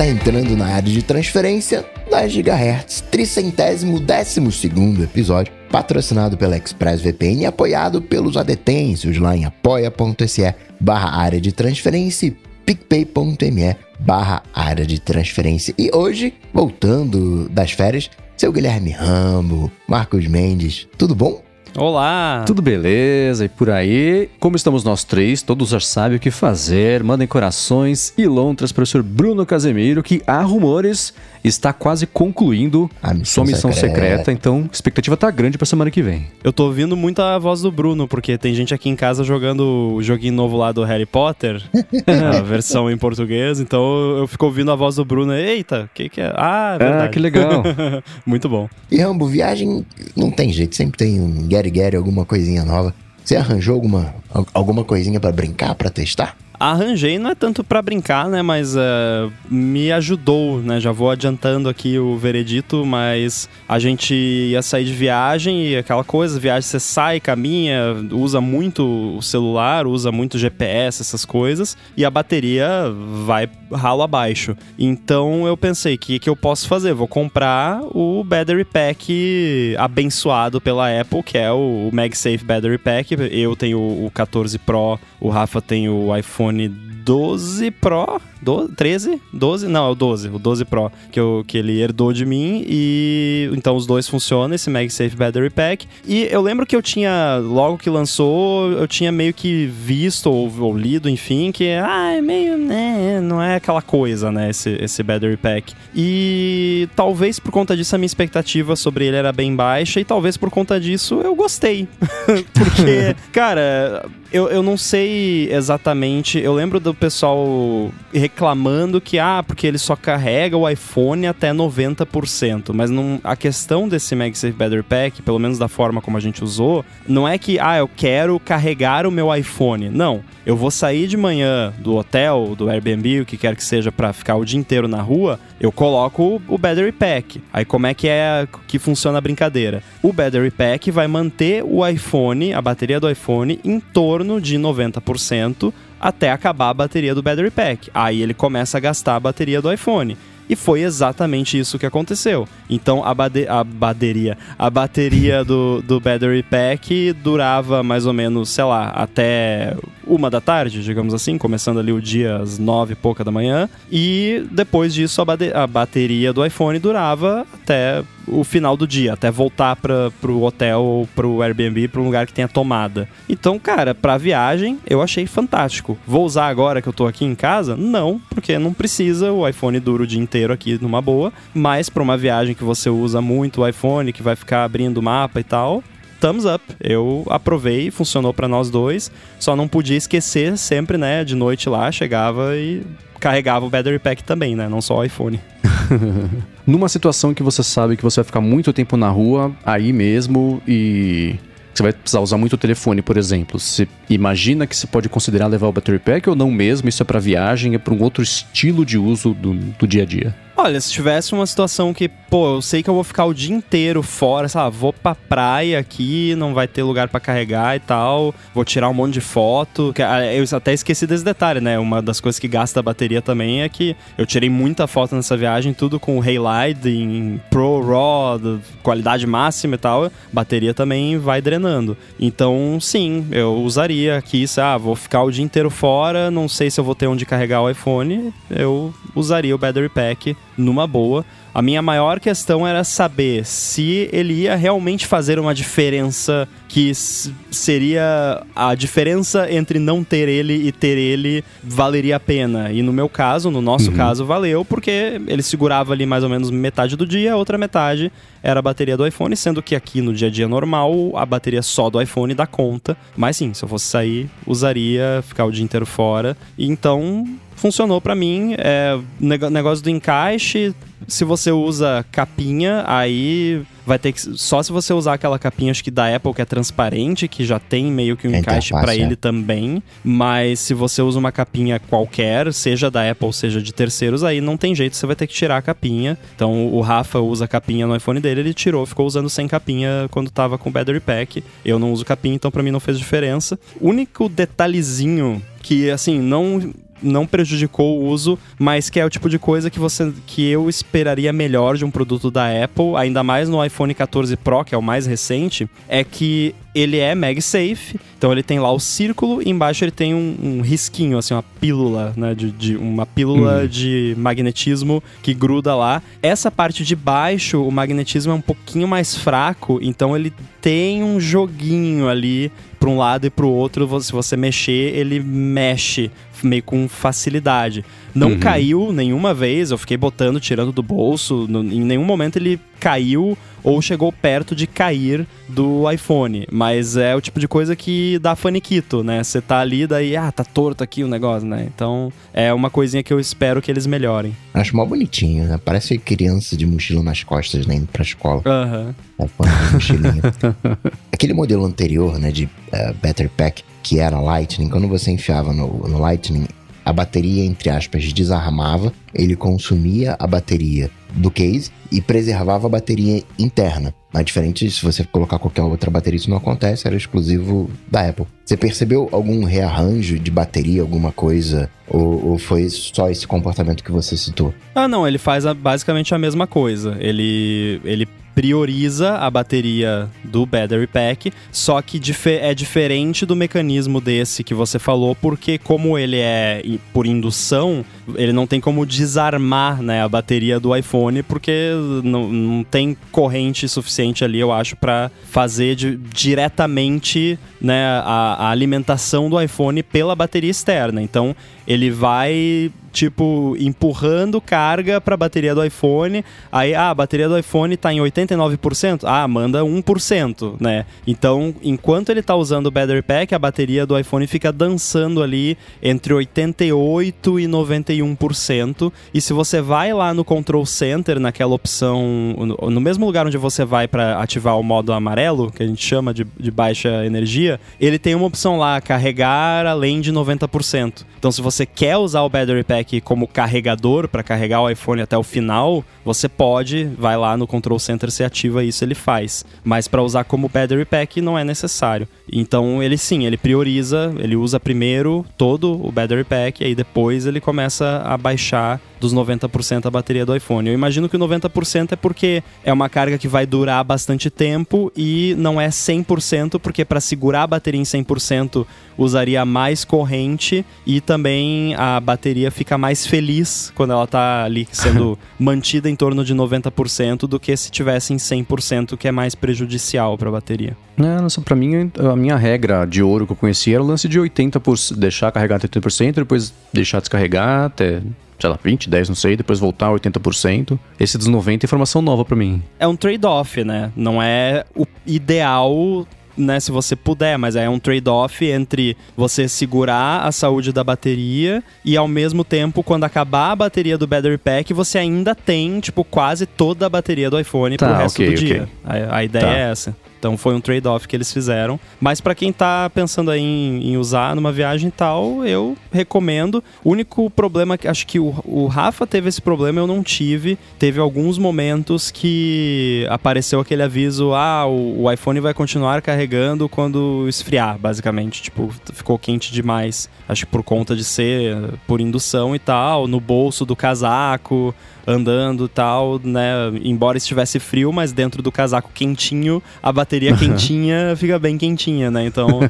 está entrando na área de transferência da Gigahertz, tricentésimo décimo segundo episódio, patrocinado pela ExpressVPN e apoiado pelos adetêncios lá em apoia.se barra área de transferência e picpay.me barra área de transferência. E hoje, voltando das férias, seu Guilherme Rambo, Marcos Mendes, tudo bom? Olá! Tudo beleza? E por aí, como estamos nós três, todos já sabem o que fazer. Mandem corações e lontras para o senhor Bruno Casemiro, que há rumores está quase concluindo A missão sua missão secreta. secreta. Então, a expectativa tá grande pra semana que vem. Eu tô ouvindo muito a voz do Bruno, porque tem gente aqui em casa jogando o joguinho novo lá do Harry Potter, a versão em português, então eu fico ouvindo a voz do Bruno. Eita, o que que é? Ah, é verdade. Ah, que legal. muito bom. E Rambo, viagem não tem jeito, sempre tem um Gary Gary, alguma coisinha nova. Você arranjou alguma, al- alguma coisinha pra brincar, pra testar? Arranjei não é tanto pra brincar, né, mas eh, me ajudou, né? Já vou adiantando aqui o veredito, mas a gente ia sair de viagem e aquela coisa, viagem você sai, caminha, usa muito o celular, usa muito GPS, essas coisas, e a bateria vai ralo abaixo. Então eu pensei, o que, que eu posso fazer? Vou comprar o Battery Pack abençoado pela Apple, que é o MagSafe Battery Pack. Eu tenho o 14 Pro, o Rafa tem o iPhone 12 Pro, 12, 13? 12? Não, é o 12, o 12 Pro, que, eu, que ele herdou de mim. E então os dois funcionam, esse MagSafe Battery Pack. E eu lembro que eu tinha, logo que lançou, eu tinha meio que visto ou, ou lido, enfim, que ah, é meio, né, não é aquela coisa, né, esse, esse Battery Pack. E talvez por conta disso a minha expectativa sobre ele era bem baixa, e talvez por conta disso eu gostei. Porque, cara, eu, eu não sei exatamente. Eu lembro do pessoal reclamando que, ah, porque ele só carrega o iPhone até 90%. Mas não, a questão desse MagSafe Battery Pack, pelo menos da forma como a gente usou, não é que, ah, eu quero carregar o meu iPhone. Não. Eu vou sair de manhã do hotel, do Airbnb, o que quer que seja, pra ficar o dia inteiro na rua, eu coloco o Battery Pack. Aí como é que é que funciona a brincadeira? O Battery Pack vai manter o iPhone, a bateria do iPhone, em torno de 90% até acabar a bateria do Battery Pack. Aí ele começa a gastar a bateria do iPhone. E foi exatamente isso que aconteceu. Então a, bade a bateria, a bateria do, do Battery Pack durava mais ou menos, sei lá, até uma da tarde, digamos assim, começando ali o dia às nove e pouca da manhã. E depois disso a, bade- a bateria do iPhone durava até o final do dia, até voltar para pro hotel ou pro Airbnb, para um lugar que tenha tomada. Então, cara, pra viagem, eu achei fantástico. Vou usar agora que eu tô aqui em casa? Não, porque não precisa, o iPhone dura o dia inteiro aqui numa boa, mas pra uma viagem que você usa muito o iPhone, que vai ficar abrindo o mapa e tal, thumbs up. Eu aprovei, funcionou pra nós dois. Só não podia esquecer sempre, né, de noite lá, chegava e carregava o battery pack também, né, não só o iPhone. Numa situação que você sabe que você vai ficar muito tempo na rua, aí mesmo, e você vai precisar usar muito o telefone, por exemplo. Você imagina que você pode considerar levar o battery pack ou não mesmo? Isso é para viagem, é para um outro estilo de uso do, do dia a dia. Olha, se tivesse uma situação que, pô, eu sei que eu vou ficar o dia inteiro fora, sabe? Vou pra praia aqui, não vai ter lugar pra carregar e tal, vou tirar um monte de foto. ah, Eu até esqueci desse detalhe, né? Uma das coisas que gasta a bateria também é que eu tirei muita foto nessa viagem, tudo com Halide em Pro RAW, de qualidade máxima e tal. Bateria também vai drenando. Então, sim, eu usaria aqui, se, ah, vou ficar o dia inteiro fora, não sei se eu vou ter onde carregar o iPhone, eu usaria o battery pack numa boa. A minha maior questão era saber se ele ia realmente fazer uma diferença que seria a diferença entre não ter ele e ter ele valeria a pena. E no meu caso, no nosso caso, valeu porque ele segurava ali mais ou menos metade do dia, a outra metade era a bateria do iPhone, sendo que aqui no dia a dia normal a bateria só do iPhone dá conta. Mas sim, se eu fosse sair, usaria, ficar o dia inteiro fora. E então funcionou pra mim. É, negócio do encaixe, se você usa capinha, aí vai ter que. Só se você usar aquela capinha, acho que da Apple, que é transparente, que já tem meio que um É encaixe pra é. ele também. Mas se você usa uma capinha qualquer, seja da Apple, seja de terceiros, aí não tem jeito, você vai ter que tirar a capinha. Então o Rafa usa a capinha no iPhone dele, ele tirou, ficou usando sem capinha quando tava com o battery pack. Eu não uso capinha, então pra mim não fez diferença. Único detalhezinho que, assim, não não prejudicou o uso, mas que é o tipo de coisa que você que eu esperaria melhor de um produto da Apple, ainda mais no iPhone 14 Pro, que é o mais recente, é que ele é MagSafe, então ele tem lá o círculo e embaixo ele tem um, um risquinho, assim, uma pílula, né? De, de uma pílula uhum. de magnetismo que gruda lá. Essa parte de baixo, o magnetismo é um pouquinho mais fraco, então ele tem um joguinho ali para um lado e para o outro. Se você mexer, ele mexe meio com facilidade. Não uhum. caiu nenhuma vez, eu fiquei botando, tirando do bolso, no, em nenhum momento ele caiu ou chegou perto de cair do iPhone. Mas é o tipo de coisa que dá faniquito, né? Você tá ali, daí, ah, tá torto aqui o negócio, né? Então é uma coisinha que eu espero que eles melhorem. Acho mó bonitinho, né? Parece criança de mochila nas costas, né? Indo pra escola. Aham. Uhum. Aquele modelo anterior, né? De uh, Better Pack, que era Lightning, quando você enfiava no, no Lightning, a bateria, entre aspas, desarmava, ele consumia a bateria do case e preservava a bateria interna. Mas diferente se você colocar qualquer outra bateria, isso não acontece, era exclusivo da Apple. Você percebeu algum rearranjo de bateria, alguma coisa? Ou, ou foi só esse comportamento que você citou? Ah, não, ele faz a, basicamente a mesma coisa. Ele, ele prioriza a bateria do Battery Pack, só que é diferente do mecanismo desse que você falou, porque como ele é por indução, ele não tem como desarmar né, a bateria do iPhone, porque não, não tem corrente suficiente ali, eu acho, para fazer de, diretamente né, a, a alimentação do iPhone pela bateria externa. Então ele vai tipo, empurrando carga para a bateria do iPhone. Aí, ah, a bateria do iPhone está em 89%. Ah, manda 1%, né? Então, enquanto ele está usando o Battery Pack, a bateria do iPhone fica dançando ali entre 88 e 91%. E se você vai lá no Control Center, naquela opção, no mesmo lugar onde você vai para ativar o modo amarelo, que a gente chama de, de baixa energia, ele tem uma opção lá, carregar além de 90%. Então, se você quer usar o Battery Pack como carregador para carregar o iPhone até o final, você pode, vai lá no Control Center, se ativa isso, ele faz. Mas para usar como Battery Pack não é necessário. Então ele sim, ele prioriza, ele usa primeiro todo o Battery Pack e aí depois ele começa a baixar dos 90% a bateria do iPhone. Eu imagino que o 90% é porque é uma carga que vai durar bastante tempo e não é 100% porque para segurar a bateria em 100% usaria mais corrente e também a bateria fica mais feliz quando ela está ali sendo mantida em torno de 90% do que se tivesse em 100%, que é mais prejudicial para a bateria. É, nossa, pra mim, a minha regra de ouro que eu conhecia era o lance de 80%, deixar carregar até 80%, depois deixar descarregar até sei lá, 20, 10, não sei, depois voltar a 80%. Esse dos 90 é informação nova para mim. É um trade-off, né? Não é o ideal né, se você puder, mas é um trade-off entre você segurar a saúde da bateria e ao mesmo tempo, quando acabar a bateria do Battery Pack, você ainda tem, tipo, quase toda a bateria do iPhone tá, pro resto okay, do dia. Okay. A, a ideia tá. é essa. Então foi um trade-off que eles fizeram. Mas para quem tá pensando aí em, em, usar numa viagem e tal, eu recomendo. O único problema que acho que o, o Rafa teve esse problema, eu não tive. Teve alguns momentos que apareceu aquele aviso: ah, o, o iPhone vai continuar carregando quando esfriar, basicamente. Tipo, ficou quente demais. Acho que por conta de ser por indução e tal, no bolso do casaco andando tal, né? Embora estivesse frio, mas dentro do casaco quentinho, a bateria quentinha fica bem quentinha, né? Então,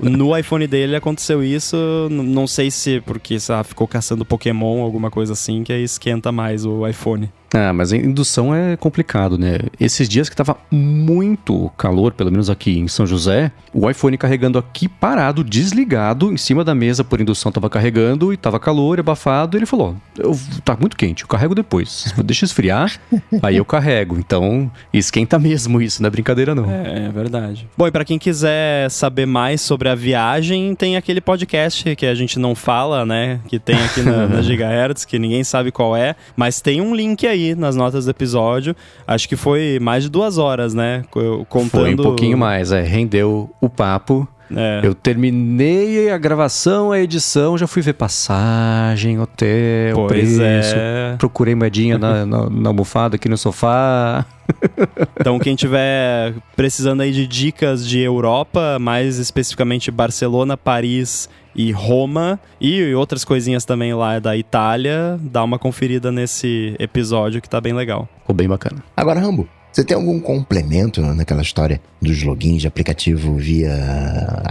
no iPhone dele aconteceu isso. Não sei se porque sabe, ficou caçando Pokémon, alguma coisa assim, que aí esquenta mais o iPhone. Ah, mas a indução é complicado, né? Esses dias que tava muito calor, pelo menos aqui em São José, o iPhone carregando aqui parado, desligado, em cima da mesa por indução tava carregando e tava calor, abafado. E ele falou: eu, tá muito quente, eu carrego depois. Deixa esfriar, aí eu carrego. Então, esquenta mesmo isso, não é brincadeira não. É, é verdade. Bom, e pra quem quiser saber mais sobre a viagem, tem aquele podcast que a gente não fala, né? Que tem aqui na, na Gigahertz, que ninguém sabe qual é, mas tem um link aí aí nas notas do episódio. Acho que foi mais de duas horas, né? Contando... Foi um pouquinho mais, é. Rendeu o papo. É. Eu terminei a gravação, a edição, já fui ver passagem, hotel, pois preço. É. Procurei moedinha na, na, na almofada aqui no sofá. Então, quem tiver precisando aí de dicas de Europa, mais especificamente Barcelona, Paris e Roma e outras coisinhas também lá da Itália, dá uma conferida nesse episódio que tá bem legal. Ficou bem bacana. Agora, Rambo, você tem algum complemento naquela história dos logins de aplicativo via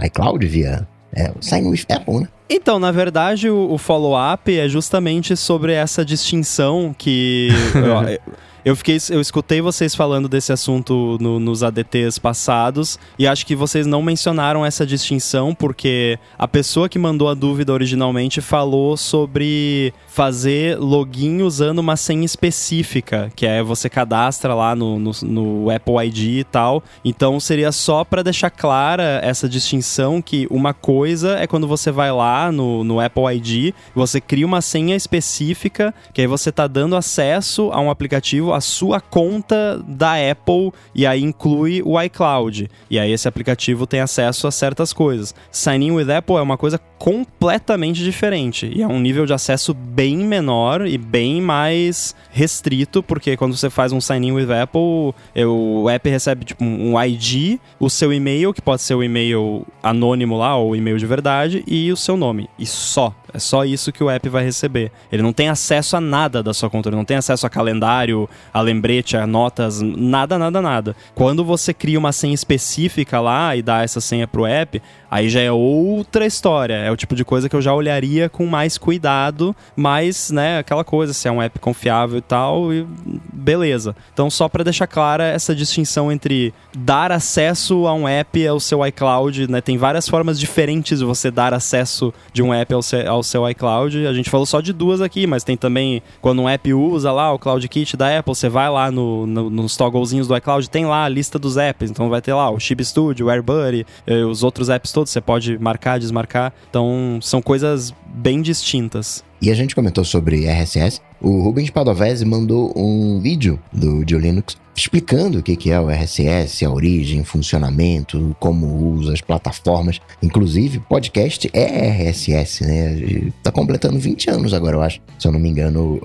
iCloud, via é, Sign with Apple, né? Então, na verdade, o, o follow-up é justamente sobre essa distinção que. Eu fiquei, eu escutei vocês falando desse assunto no, nos ADTs passados e acho que vocês não mencionaram essa distinção porque a pessoa que mandou a dúvida originalmente falou sobre fazer login usando uma senha específica, que é você cadastra lá no, no, no Apple ID e tal. Então seria só para deixar clara essa distinção que uma coisa é quando você vai lá no, no Apple ID, você cria uma senha específica, que aí você tá dando acesso a um aplicativo, a sua conta da Apple e aí inclui o iCloud. E aí esse aplicativo tem acesso a certas coisas. Sign in with Apple é uma coisa completamente diferente e é um nível de acesso bem menor e bem mais restrito, porque quando você faz um sign in with Apple, o app recebe tipo um ID, o seu e-mail, que pode ser o e-mail anônimo lá ou e-mail de verdade e o seu nome. E só. É só isso que o app vai receber. Ele não tem acesso a nada da sua conta, ele não tem acesso a calendário, a lembrete, a notas, nada, nada, nada. Quando você cria uma senha específica lá e dá essa senha pro app, aí já é outra história. É o tipo de coisa que eu já olharia com mais cuidado, mas, né, aquela coisa, se é um app confiável e tal, e beleza. Então, só para deixar clara essa distinção entre dar acesso a um app ao seu iCloud, né, tem várias formas diferentes de você dar acesso de um app ao seu, ao seu iCloud. A gente falou só de duas aqui, mas tem também quando um app usa lá o Cloud Kit da Apple, você vai lá no, no, nos togglezinhos do iCloud, tem lá a lista dos apps. Então vai ter lá o Chip Studio, o AirBuddy, eh, os outros apps todos, você pode marcar, desmarcar. Então são coisas bem distintas. E a gente comentou sobre RSS. O Rubens Padovese mandou um vídeo do Dio Linux explicando o que é o RSS, a origem, funcionamento, como usa as plataformas. Inclusive, podcast é RSS, né? Tá completando 20 anos agora, eu acho. Se eu não me engano,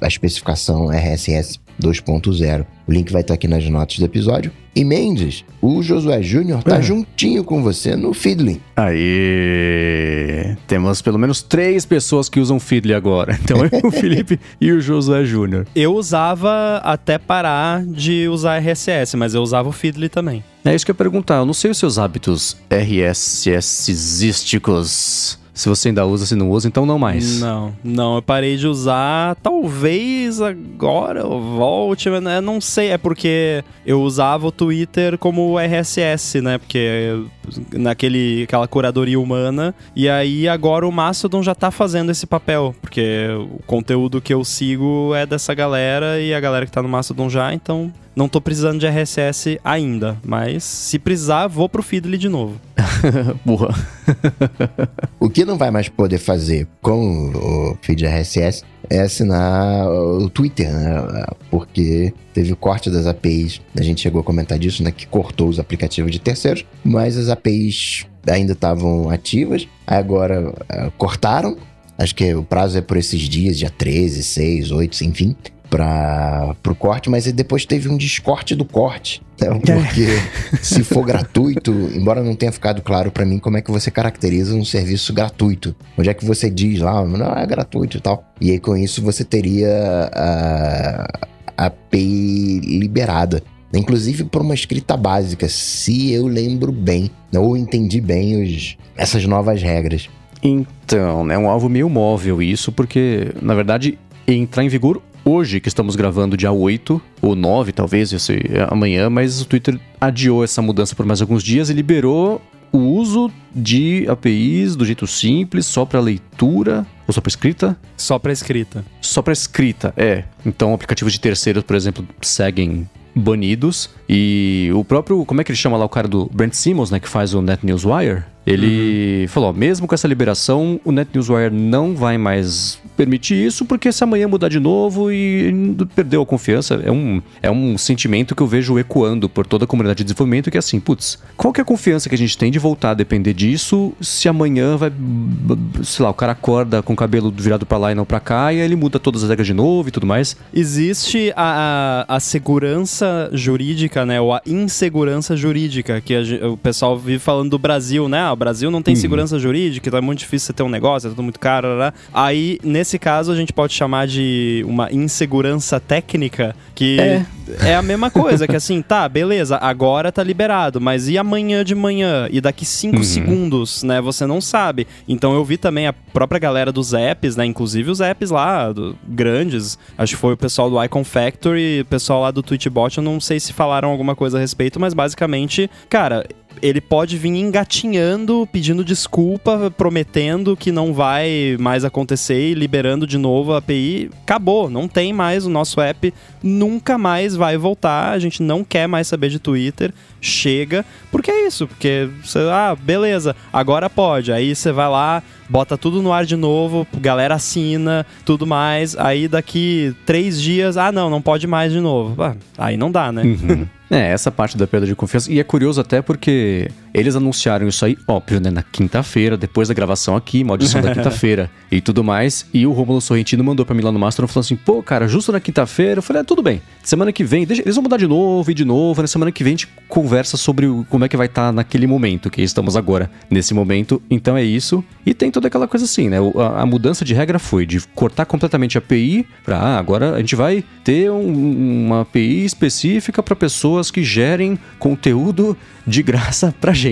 a especificação RSS 2.0. O link vai estar aqui nas notas do episódio. E Mendes, o Josué Júnior tá é. juntinho com você no Feedly. Aí, temos pelo menos três pessoas que usam Feedly agora. Então eu, o Felipe e o Josué Júnior. Eu usava até parar de usar RSS, mas eu usava o Feedly também. É isso que eu ia perguntar. Eu não sei os seus hábitos RSSísticos se você ainda usa, se não usa, então não mais. Não, não, eu parei de usar. Talvez agora eu volte, mas não sei. É porque eu usava o Twitter como RSS, né? Porque naquele aquela curadoria humana. E aí agora o Mastodon já tá fazendo esse papel, porque o conteúdo que eu sigo é dessa galera e a galera que tá no Mastodon já, então não tô precisando de RSS ainda, mas se precisar, vou pro Feedly de novo. Burra. o que não vai mais poder fazer com o feed RSS é assinar o Twitter, né? Porque teve o corte das APIs. A gente chegou a comentar disso, né? Que cortou os aplicativos de terceiros, mas as APIs ainda estavam ativas. Agora uh, cortaram. Acho que o prazo é por esses dias, dia 13, 6, 8, enfim para o corte, mas depois teve um descorte do corte. Né? Porque se for gratuito, embora não tenha ficado claro para mim como é que você caracteriza um serviço gratuito. Onde é que você diz lá, não, é gratuito e tal. E aí com isso você teria a, a API liberada. Inclusive por uma escrita básica, se eu lembro bem, ou entendi bem os, essas novas regras. Então, é um alvo meio móvel isso, porque, na verdade, entrar em vigor hoje, que estamos gravando dia 8 ou 9, talvez, esse, é amanhã, mas o Twitter adiou essa mudança por mais alguns dias e liberou o uso de APIs do jeito simples, só para leitura ou só para escrita? Só para escrita. Só para escrita, é. Então, aplicativos de terceiros, por exemplo, seguem banidos. E o próprio, como é que ele chama lá o cara do Brent Simmons, né, que faz o Net Wire? Ele uhum. falou, ó, mesmo com essa liberação, o Net Wire não vai mais permitir isso, porque se amanhã mudar de novo e perdeu a confiança, é um, é um sentimento que eu vejo ecoando por toda a comunidade de desenvolvimento, que é assim, putz, qual que é a confiança que a gente tem de voltar a depender disso se amanhã vai, sei lá, o cara acorda com o cabelo virado para lá e não para cá, e aí ele muda todas as regras de novo e tudo mais? Existe a, a, a segurança jurídica, né, ou a insegurança jurídica, que a, o pessoal vive falando do Brasil, né, ah, o Brasil não tem uhum. segurança jurídica, então é muito difícil você ter um negócio, é tudo muito caro. Aí, nesse caso, a gente pode chamar de uma insegurança técnica, que é, é a mesma coisa, que assim, tá, beleza, agora tá liberado, mas e amanhã de manhã? E daqui cinco uhum. segundos, né? Você não sabe. Então eu vi também a própria galera dos apps, né? Inclusive os apps lá, do, grandes. Acho que foi o pessoal do Icon Factory, o pessoal lá do Twitchbot, eu não sei se falaram alguma coisa a respeito, mas basicamente, cara, ele pode vir engatinhando, pedindo desculpa, prometendo que não vai mais acontecer e liberando de novo a API. Acabou, não tem mais o nosso app, nunca mais vai voltar. A gente não quer mais saber de Twitter. Chega, porque é isso, porque você, ah, beleza, agora pode. Aí você vai lá, bota tudo no ar de novo, galera assina, tudo mais. Aí daqui três dias, ah, não, não pode mais de novo. Ah, aí não dá, né? Uhum. É, essa parte da perda de confiança. E é curioso até porque eles anunciaram isso aí, óbvio, né? Na quinta-feira, depois da gravação aqui, maldição da quinta-feira e tudo mais. E o Romulo Sorrentino mandou pra mim lá no Master falou assim: pô, cara, justo na quinta-feira. Eu falei: ah, tudo bem. Semana que vem, deixa, eles vão mudar de novo e de novo. Na semana que vem a gente conversa sobre o, como é que vai estar tá naquele momento, que estamos agora, nesse momento. Então é isso. E tem toda aquela coisa assim, né? A, a mudança de regra foi de cortar completamente a API pra, ah, agora a gente vai ter um, uma API específica para pessoas pessoas que gerem conteúdo de graça pra gente.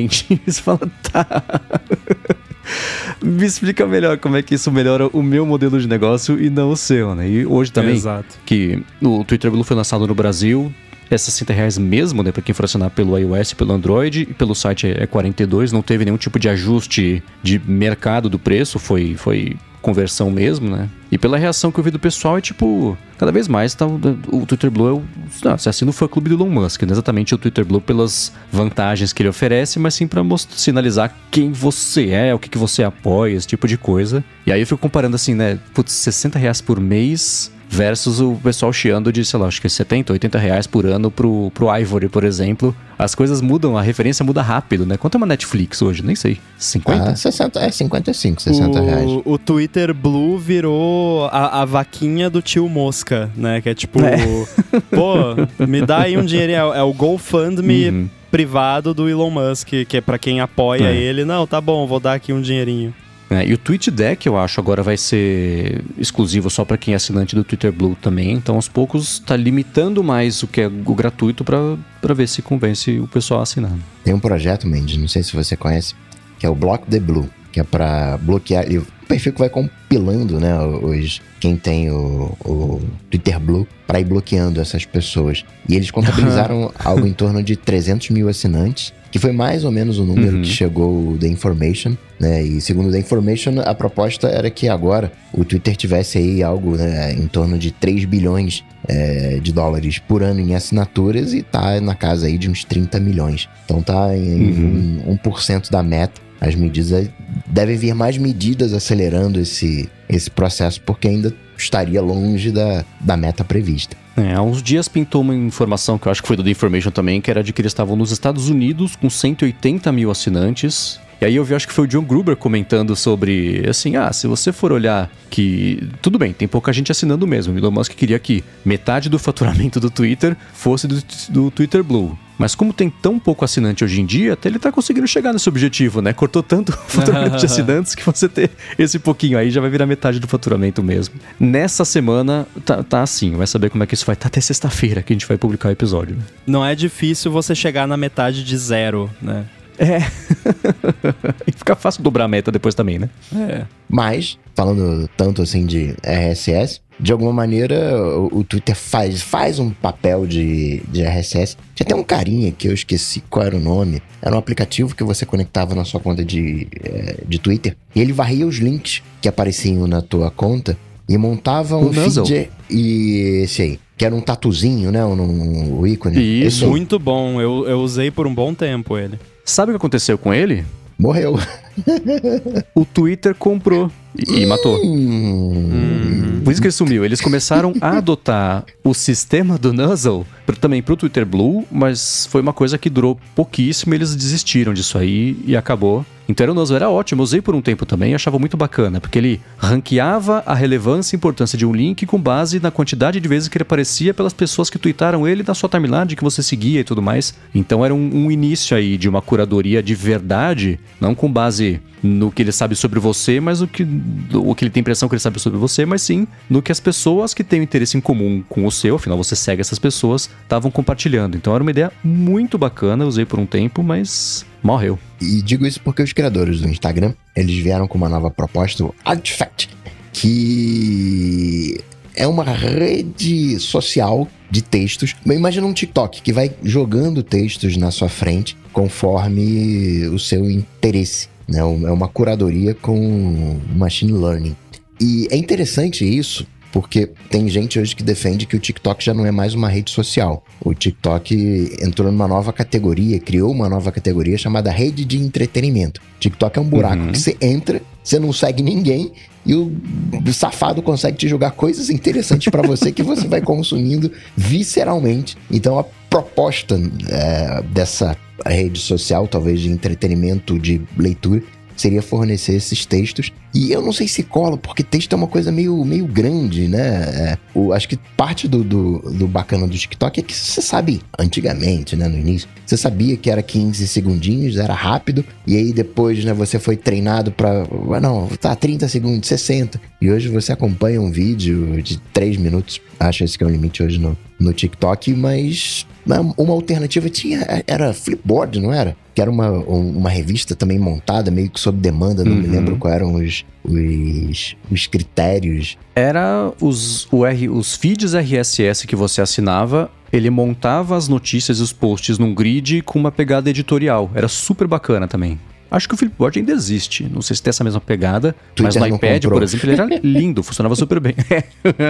Você fala, tá. Me explica melhor como é que isso melhora o meu modelo de negócio e não o seu, né? E hoje também, Exato. que o Twitter Blue foi lançado no Brasil, é 60 reais mesmo, né? Pra quem for assinar pelo iOS e pelo Android. E pelo site é 42. Não teve nenhum tipo de ajuste de mercado do preço. Foi, foi conversão mesmo, né? E pela reação que eu vi do pessoal, é tipo, cada vez mais tá, o Twitter Blue é o. Não, assina o clube do Elon Musk, não é exatamente o Twitter Blue pelas vantagens que ele oferece, mas sim para sinalizar quem você é, o que, que você apoia, esse tipo de coisa. E aí eu fico comparando assim, né? Putz, 60 reais por mês versus o pessoal chiando de, sei lá, acho que é 70, 80 reais por ano pro, pro Ivory, por exemplo. As coisas mudam, a referência muda rápido, né? Quanto é uma Netflix hoje? Nem sei. 50? Ah, 60, é 55, 60 o, reais. O Twitter Blue virou a, a, vaquinha do tio Mosca, né? Que é tipo, é. pô, me dá aí um dinheiro. É, é o GoFundMe uhum. privado do Elon Musk, que é para quem apoia é. ele. Não, tá bom, vou dar aqui um dinheirinho. É, e o Tweet Deck, eu acho, agora vai ser exclusivo só para quem é assinante do Twitter Blue também. Então, aos poucos, está limitando mais o que é o gratuito para ver se convence o pessoal a assinar. Tem um projeto, Mendes, não sei se você conhece, que é o Block the Blue, que é para bloquear. o perfil que vai compilando, né, os, quem tem o, o Twitter Blue para ir bloqueando essas pessoas. E eles contabilizaram algo em torno de 300 mil assinantes que foi mais ou menos o número uhum. que chegou da Information, né? E segundo da Information, a proposta era que agora o Twitter tivesse aí algo né, em torno de 3 bilhões é, de dólares por ano em assinaturas e tá na casa aí de uns 30 milhões. Então tá em uhum. 1%, da meta. As medidas devem vir mais medidas acelerando esse, esse processo, porque ainda estaria longe da, da meta prevista. É, há uns dias pintou uma informação que eu acho que foi do The Information também, que era de que eles estavam nos Estados Unidos com 180 mil assinantes. E aí eu vi, acho que foi o John Gruber comentando sobre, assim, ah, se você for olhar que... Tudo bem, tem pouca gente assinando mesmo. O Elon Musk queria que metade do faturamento do Twitter fosse do, do Twitter Blue. Mas como tem tão pouco assinante hoje em dia, até ele tá conseguindo chegar nesse objetivo, né? Cortou tanto o faturamento de assinantes que você ter esse pouquinho aí já vai virar metade do faturamento mesmo. Nessa semana tá, tá assim, vai saber como é que isso vai estar tá até sexta-feira que a gente vai publicar o episódio. Né? Não é difícil você chegar na metade de zero, né? É. e fica fácil dobrar a meta depois também, né? É. Mas, falando tanto assim de RSS, de alguma maneira o, o, Twitter faz, faz um papel de, de RSS. Tinha até um carinha que eu esqueci qual era o nome. Era um aplicativo que você conectava na sua conta de, é, de Twitter. E ele varria os links que apareciam na tua conta e montava um o feed. E esse aí. Que era um tatuzinho, né? Um, um ícone. Isso, muito bom. Eu, eu usei por um bom tempo ele. Sabe o que aconteceu com ele? Morreu. o Twitter comprou e, e matou. Hum. Por isso que ele sumiu. Eles começaram a adotar o sistema do Nuzzle também pro Twitter Blue, mas foi uma coisa que durou pouquíssimo, eles desistiram disso aí e acabou. Então era um era ótimo, usei por um tempo também achava muito bacana, porque ele ranqueava a relevância e importância de um link com base na quantidade de vezes que ele aparecia pelas pessoas que tweetaram ele na sua timeline, que você seguia e tudo mais. Então era um, um início aí de uma curadoria de verdade, não com base no que ele sabe sobre você, mas o que, o que ele tem impressão que ele sabe sobre você, mas sim no que as pessoas que têm interesse em comum com o seu, afinal você segue essas pessoas, estavam compartilhando. Então era uma ideia muito bacana, usei por um tempo, mas morreu. E digo isso porque os criadores do Instagram, eles vieram com uma nova proposta, o Artifact, que é uma rede social de textos. Imagina um TikTok que vai jogando textos na sua frente conforme o seu interesse. Né? É uma curadoria com machine learning. E é interessante isso, porque tem gente hoje que defende que o TikTok já não é mais uma rede social. O TikTok entrou numa nova categoria, criou uma nova categoria chamada rede de entretenimento. TikTok é um buraco uhum. que você entra, você não segue ninguém e o safado consegue te jogar coisas interessantes para você que você vai consumindo visceralmente. Então a proposta é, dessa rede social, talvez de entretenimento, de leitura, seria fornecer esses textos. E eu não sei se cola, porque texto é uma coisa meio, meio grande, né? É, o, acho que parte do, do, do, bacana do TikTok é que você sabe, antigamente, né, no início, você sabia que era 15 segundinhos, era rápido, e aí depois, né, você foi treinado para ah, não, tá, 30 segundos, 60. E hoje você acompanha um vídeo de 3 minutos, acho esse que é o limite hoje no, no TikTok, mas uma alternativa tinha, era Flipboard, não era? Que era uma, uma revista também montada, meio que sob demanda, não uhum. me lembro quais eram os, os, os critérios. Era os, o R, os feeds RSS que você assinava, ele montava as notícias e os posts num grid com uma pegada editorial. Era super bacana também. Acho que o Flipboard ainda existe. Não sei se tem essa mesma pegada, Twitter mas no iPad, por exemplo, ele era lindo, funcionava super bem.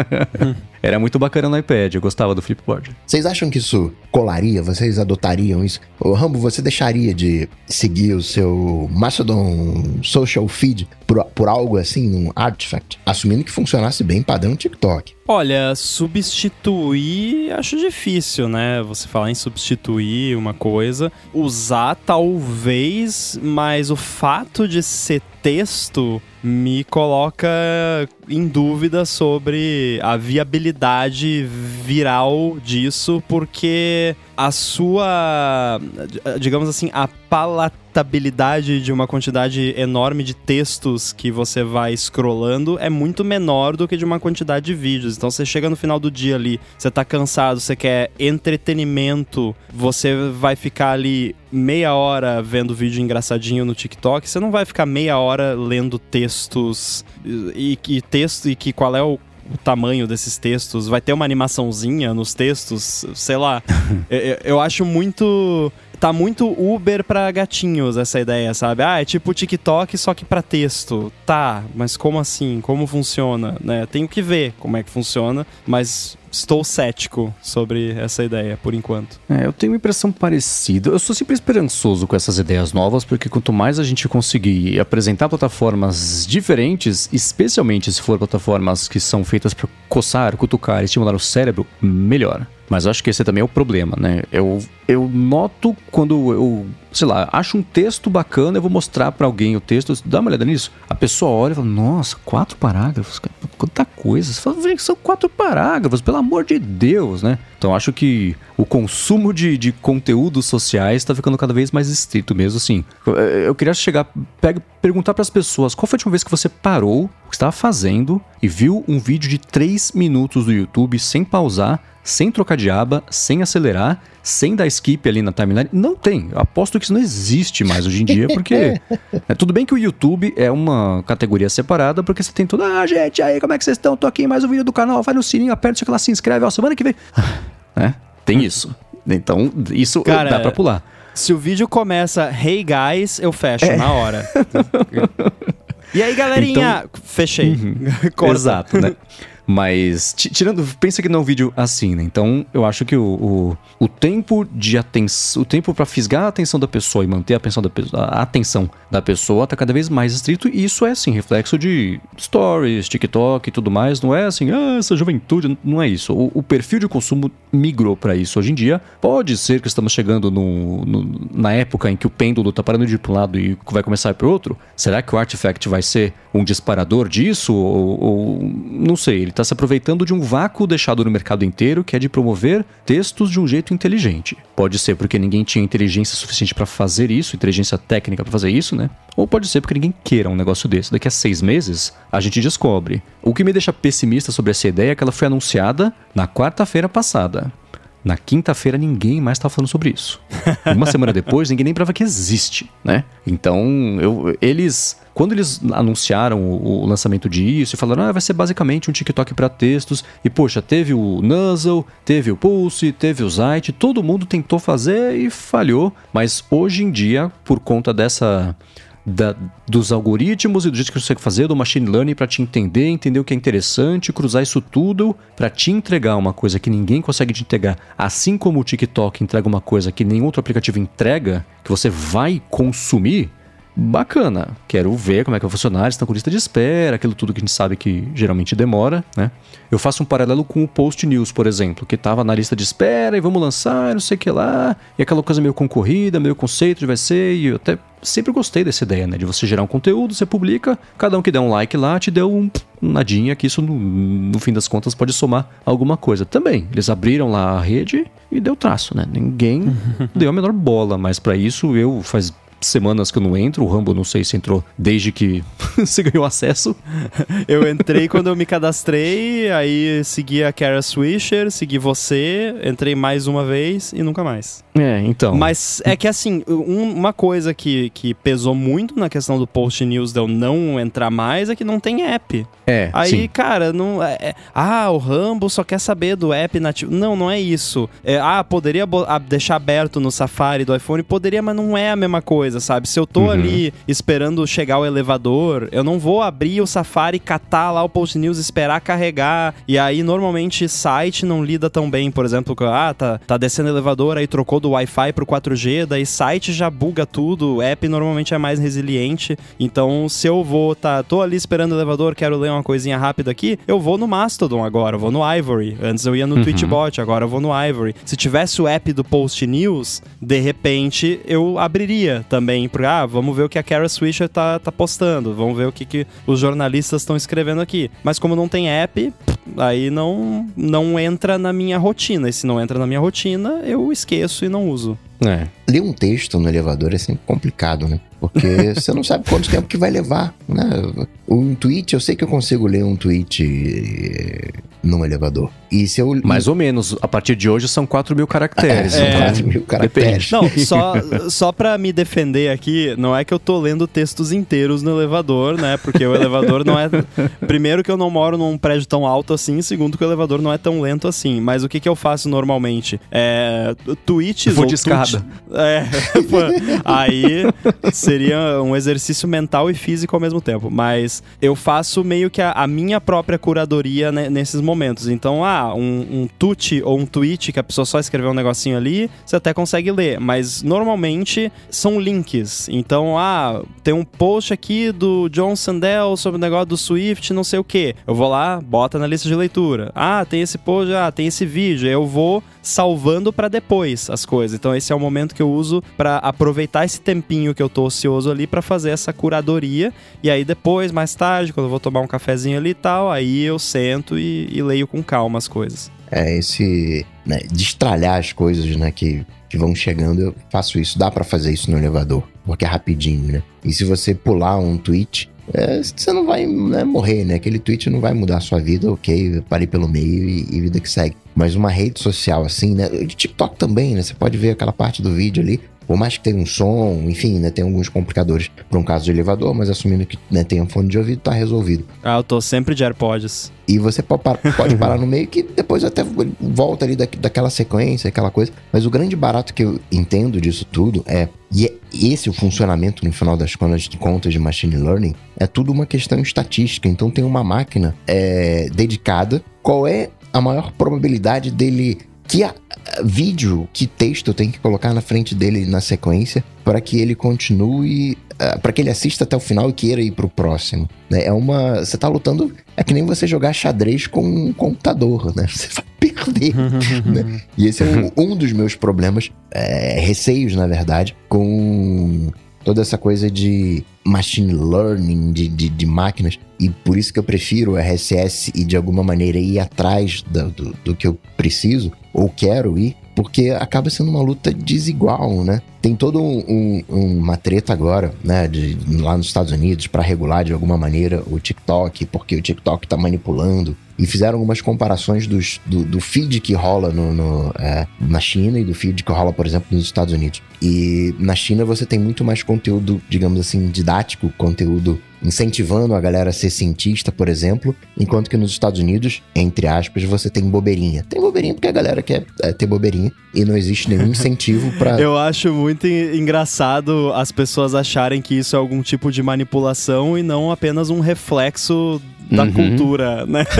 era muito bacana no iPad, eu gostava do Flipboard. Vocês acham que isso colaria? Vocês adotariam isso? Ô, Rambo, você deixaria de seguir o seu Mastodon Social Feed por, por algo assim, um artifact? Assumindo que funcionasse bem padrão TikTok. Olha, substituir acho difícil, né? Você falar em substituir uma coisa. Usar talvez, mas o fato de ser texto me coloca em dúvida sobre a viabilidade viral disso, porque a sua, digamos assim, a palatabilidade de uma quantidade enorme de textos que você vai scrollando é muito menor do que de uma quantidade de vídeos. Então você chega no final do dia ali, você tá cansado, você quer entretenimento, você vai ficar ali meia hora vendo vídeo engraçadinho no TikTok, você não vai ficar meia hora lendo textos e, e texto e que qual é o o tamanho desses textos, vai ter uma animaçãozinha nos textos, sei lá. eu, eu, acho muito. Tá muito Uber pra gatinhos essa ideia, sabe? Ah, é tipo TikTok, só que pra texto. Tá, mas como assim? Como funciona? Né? Tenho que ver como é que funciona, mas estou cético sobre essa ideia, por enquanto. É, eu tenho uma impressão parecida. Eu sou sempre esperançoso com essas ideias novas, porque quanto mais a gente conseguir apresentar plataformas diferentes, especialmente se for plataformas que são feitas para coçar, cutucar, estimular o cérebro, melhor. Mas acho que esse também é o problema, né? Eu, eu noto quando eu, sei lá, acho um texto bacana, eu vou mostrar para alguém o texto, dá uma olhada nisso. A pessoa olha e fala, nossa, quatro parágrafos, quanta coisa. Você fala, são quatro parágrafos, pelo amor de Deus, né? Então acho que o consumo de, de conteúdos sociais está ficando cada vez mais estrito mesmo, assim. Eu queria chegar, pega, perguntar para as pessoas, qual foi a última vez que você parou, o que estava fazendo e viu um vídeo de três minutos do YouTube sem pausar, sem trocar de aba, sem acelerar, sem dar skip ali na timeline. Não tem. Eu aposto que isso não existe mais hoje em dia, porque. é, tudo bem que o YouTube é uma categoria separada, porque você tem tudo. Ah, gente, aí, como é que vocês estão? Tô aqui mais um vídeo do canal, vai no sininho, aperta o lá, se inscreve, ó, semana que vem. né? Tem isso. Então, isso Cara, dá pra pular. Se o vídeo começa, hey guys, eu fecho é. na hora. e aí, galerinha? Então, Fechei. Uhum. Exato, né? Mas, tirando, pensa que não é um vídeo assim, né? Então, eu acho que o, o, o tempo de atenção, o tempo para fisgar a atenção da pessoa e manter a, atenção da, a atenção da pessoa tá cada vez mais estrito. E isso é, assim, reflexo de stories, TikTok e tudo mais. Não é assim, ah, essa juventude. Não é isso. O, o perfil de consumo migrou para isso hoje em dia. Pode ser que estamos chegando no, no, na época em que o pêndulo tá parando de ir para um lado e vai começar a ir para outro. Será que o Artifact vai ser um disparador disso? Ou, ou não sei, ele está se aproveitando de um vácuo deixado no mercado inteiro que é de promover textos de um jeito inteligente. Pode ser porque ninguém tinha inteligência suficiente para fazer isso, inteligência técnica para fazer isso, né? Ou pode ser porque ninguém queira um negócio desse. Daqui a seis meses a gente descobre. O que me deixa pessimista sobre essa ideia é que ela foi anunciada na quarta-feira passada. Na quinta-feira ninguém mais tá falando sobre isso. Uma semana depois ninguém nem prova que existe, né? Então, eu, eles quando eles anunciaram o, o lançamento disso e falaram, ah, vai ser basicamente um TikTok para textos, e poxa, teve o Nuzzle, teve o Pulse, teve o Zite, todo mundo tentou fazer e falhou, mas hoje em dia, por conta dessa da, dos algoritmos e do jeito que você consegue fazer, do machine learning para te entender, entender o que é interessante, cruzar isso tudo para te entregar uma coisa que ninguém consegue te entregar, assim como o TikTok entrega uma coisa que nenhum outro aplicativo entrega, que você vai consumir bacana. Quero ver como é que vai funcionar. Eles estão com lista de espera, aquilo tudo que a gente sabe que geralmente demora, né? Eu faço um paralelo com o Post News, por exemplo, que estava na lista de espera e vamos lançar, não sei o que lá, e aquela coisa meio concorrida, meio conceito de vai ser, e eu até sempre gostei dessa ideia, né? De você gerar um conteúdo, você publica, cada um que der um like lá te deu um nadinha, que isso no, no fim das contas pode somar alguma coisa. Também, eles abriram lá a rede e deu traço, né? Ninguém deu a menor bola, mas para isso eu faz semanas que eu não entro. O Rambo não sei se entrou desde que você ganhou acesso. Eu entrei quando eu me cadastrei, aí segui a Kara Swisher, segui você, entrei mais uma vez e nunca mais. É, então. Mas é que assim, um, uma coisa que, que pesou muito na questão do Post News de eu não entrar mais é que não tem app. É. Aí, sim. cara, não. É, é ah, o Rambo só quer saber do app nativo. Não, não é isso. É, ah, poderia deixar aberto no Safari do iPhone? Poderia, mas não é a mesma coisa, sabe? Se eu tô uhum. ali esperando chegar o elevador, eu não vou abrir o Safari, catar lá o Post News, esperar carregar. E aí, normalmente, site não lida tão bem. Por exemplo, ah, tá, tá descendo o elevador, aí trocou do Wi-Fi pro 4G, daí site já buga tudo, o app normalmente é mais resiliente. Então, se eu vou, tá, tô ali esperando o elevador, quero ler uma coisinha rápida aqui, eu vou no Mastodon agora, eu vou no Ivory. Antes eu ia no uhum. Twitchbot, agora eu vou no Ivory. Se tivesse o app do Post News, de repente eu abriria também, porque, ah, vamos ver o que a Kara Swisher tá, tá postando, vamos ver o que, que os jornalistas estão escrevendo aqui. Mas como não tem app, aí não, não entra na minha rotina. E se não entra na minha rotina, eu esqueço e não uso. É. Ler um texto no elevador é sempre complicado, né? Porque você não sabe quanto tempo que vai levar, né? Um tweet, eu sei que eu consigo ler um tweet eh, num elevador. E se eu... Mais ou menos. A partir de hoje são 4 mil caracteres. É, são 4 mil caracteres. Não, só, só pra me defender aqui, não é que eu tô lendo textos inteiros no elevador, né? Porque o elevador não é... Primeiro que eu não moro num prédio tão alto assim, segundo que o elevador não é tão lento assim. Mas o que que eu faço normalmente? É... Tweets Vou ou... De escada. É, aí seria um exercício mental e físico ao mesmo tempo. Mas eu faço meio que a, a minha própria curadoria né, nesses momentos. Então, ah, um, um tut ou um tweet que a pessoa só escreveu um negocinho ali, você até consegue ler. Mas normalmente são links. Então, ah, tem um post aqui do John Sandel sobre o negócio do Swift, não sei o que. Eu vou lá, bota na lista de leitura. Ah, tem esse post, ah, tem esse vídeo. Eu vou salvando para depois as coisas. Então esse é o momento que eu uso para aproveitar esse tempinho que eu tô ocioso ali para fazer essa curadoria. E aí depois, mais tarde, quando eu vou tomar um cafezinho ali e tal, aí eu sento e, e leio com calma as coisas. É esse né, destralhar as coisas, né, que, que vão chegando, eu faço isso. Dá para fazer isso no elevador, porque é rapidinho, né? E se você pular um tweet, é, você não vai né, morrer, né? Aquele tweet não vai mudar a sua vida, ok, parei pelo meio e, e, vida que segue. Mas uma rede social assim, né? De TikTok também, né? Você pode ver aquela parte do vídeo ali. Por mais que tenha um som, enfim, né, tem alguns complicadores para um caso de elevador, mas assumindo que né, tem um fone de ouvido, tá resolvido. Ah, eu tô sempre de AirPods. E você pode parar, pode parar no meio que depois até volta ali da, daquela sequência, aquela coisa. Mas o grande barato que eu entendo disso tudo é. E é esse o funcionamento, no final das contas, de machine learning, é tudo uma questão estatística. Então tem uma máquina é, dedicada. Qual é a maior probabilidade dele que a, a, vídeo, que texto eu tenho que colocar na frente dele na sequência para que ele continue, uh, para que ele assista até o final e queira ir pro próximo. Né? É uma, você tá lutando, é que nem você jogar xadrez com um computador, né? Você vai perder. né? E esse é um, um dos meus problemas, é, receios na verdade, com toda essa coisa de machine learning, de, de, de, máquinas, e por isso que eu prefiro RSS e de alguma maneira ir atrás do, do, do que eu preciso ou quero ir, porque acaba sendo uma luta desigual, né? Tem toda um, um, uma treta agora, né, de, lá nos Estados Unidos, para regular de alguma maneira o TikTok, porque o TikTok tá manipulando. E fizeram algumas comparações dos, do, do feed que rola no, no é, na China e do feed que rola, por exemplo, nos Estados Unidos. E na China você tem muito mais conteúdo, digamos assim, didático, conteúdo incentivando a galera a ser cientista, por exemplo, enquanto que nos Estados Unidos, entre aspas, você tem bobeirinha. Tem bobeirinha porque a galera quer é, ter bobeirinha e não existe nenhum incentivo para Eu acho muito engraçado as pessoas acharem que isso é algum tipo de manipulação e não apenas um reflexo da uhum. cultura, né?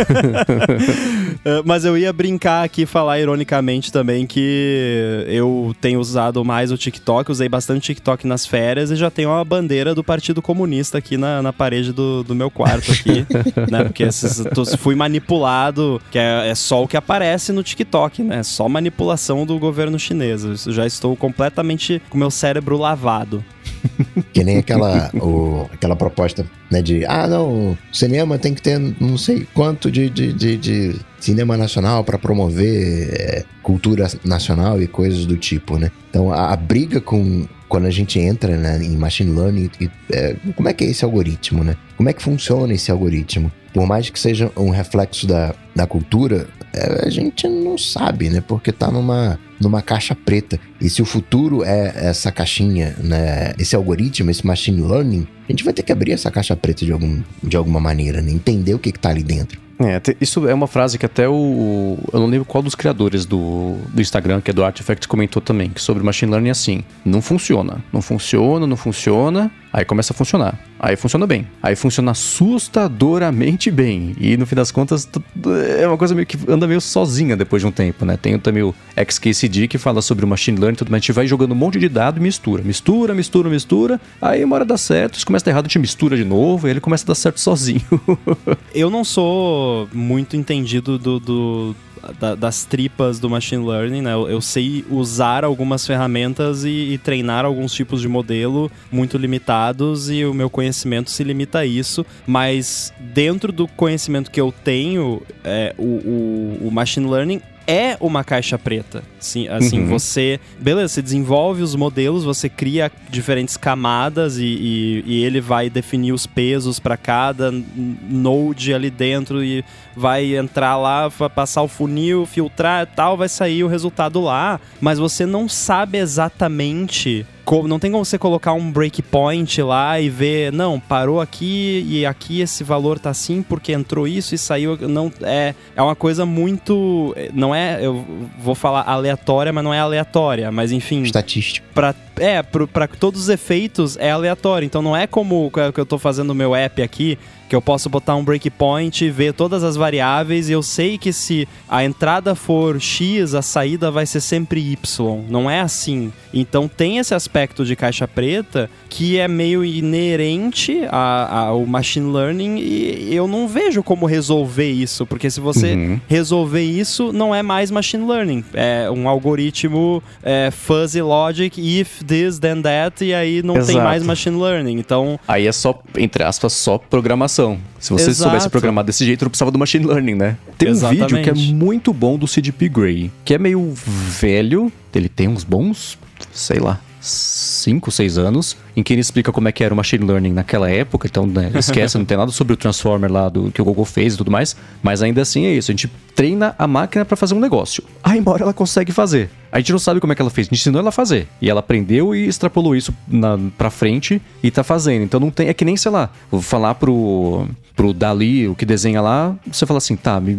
Eh, mas eu ia brincar aqui, falar ironicamente também que eu tenho usado mais o TikTok, usei bastante TikTok nas férias e já tenho uma bandeira do Partido Comunista aqui na, na parede do, do meu quarto aqui, né? Porque esses, fui manipulado, que é, é, só o que aparece no TikTok, né? Só manipulação do governo chinês. Eu já estou completamente com meu cérebro lavado. Que nem aquela, o, aquela proposta né, de, ah, não, cinema tem que ter não sei quanto de, de, de, de cinema nacional para promover é, cultura nacional e coisas do tipo, né? Então a, a briga com quando a gente entra né, em machine learning, é, como é que é esse algoritmo, né? Como é que funciona esse algoritmo? Por mais que seja um reflexo da, da cultura, é, a gente não sabe, né? Porque tá numa, numa caixa preta. E se o futuro é essa caixinha, né? Esse algoritmo, esse machine learning, a gente vai ter que abrir essa caixa preta de, algum, de alguma maneira, né? Entender o que, que tá ali dentro. É, isso é uma frase que até o. Eu não lembro qual dos criadores do, do Instagram, que é do Artifact, comentou também, que sobre machine learning é assim: não funciona, não funciona, não funciona, aí começa a funcionar. Aí funciona bem. Aí funciona assustadoramente bem. E no fim das contas, é uma coisa meio que anda meio sozinha depois de um tempo, né? Tem também o XKCD que fala sobre o machine learning e tudo mais. A gente vai jogando um monte de dado e mistura. Mistura, mistura, mistura. Aí uma hora dá certo, se começa a dar errado, a gente mistura de novo e ele começa a dar certo sozinho. Eu não sou muito entendido do, do da, das tripas do machine learning, né? Eu, eu sei usar algumas ferramentas e, e, treinar alguns tipos de modelo muito limitados e o meu conhecimento se limita a isso, mas dentro do conhecimento que eu tenho, é, o, o, o machine learning é uma caixa preta. Sim, assim, uhum. você. Beleza, você desenvolve os modelos, você cria diferentes camadas e, e, e ele vai definir os pesos para cada node ali dentro e vai entrar lá, passar o funil, filtrar e tal, vai sair o resultado lá. Mas você não sabe exatamente não tem como você colocar um breakpoint lá e ver, não, parou aqui e aqui esse valor tá assim porque entrou isso e saiu. Não, é, é uma coisa muito. Não é, eu vou falar aleatória, mas não é aleatória, mas enfim. Estatístico. Pra, é, para todos os efeitos é aleatório. Então não é como o que eu tô fazendo no meu app aqui, que eu posso botar um breakpoint, ver todas as variáveis e eu sei que se a entrada for X, a saída vai ser sempre Y. Não é assim. Então tem esse aspecto de caixa preta que é meio inerente ao machine learning e eu não vejo como resolver isso, porque se você uhum. resolver isso, não é mais machine learning. É um algoritmo é, fuzzy logic, if this, then that, e aí não Exato. tem mais machine learning. Então. Aí é só, entre aspas, só programação. Se você Exato. soubesse programar desse jeito, não precisava do machine learning, né? Tem Exatamente. um vídeo que é muito bom do CDP Grey, que é meio velho, ele tem uns bons, sei lá, 5, 6 anos, em que ele explica como é que era o machine learning naquela época. Então, né, esquece, não tem nada sobre o transformer lá do que o Google fez e tudo mais. Mas ainda assim é isso. A gente treina a máquina para fazer um negócio. Aí, embora ela consegue fazer. A gente não sabe como é que ela fez, a gente ensinou ela a fazer. E ela aprendeu e extrapolou isso na, pra frente e tá fazendo. Então não tem. É que nem, sei lá, vou falar pro, pro Dali, o que desenha lá, você fala assim, tá, me,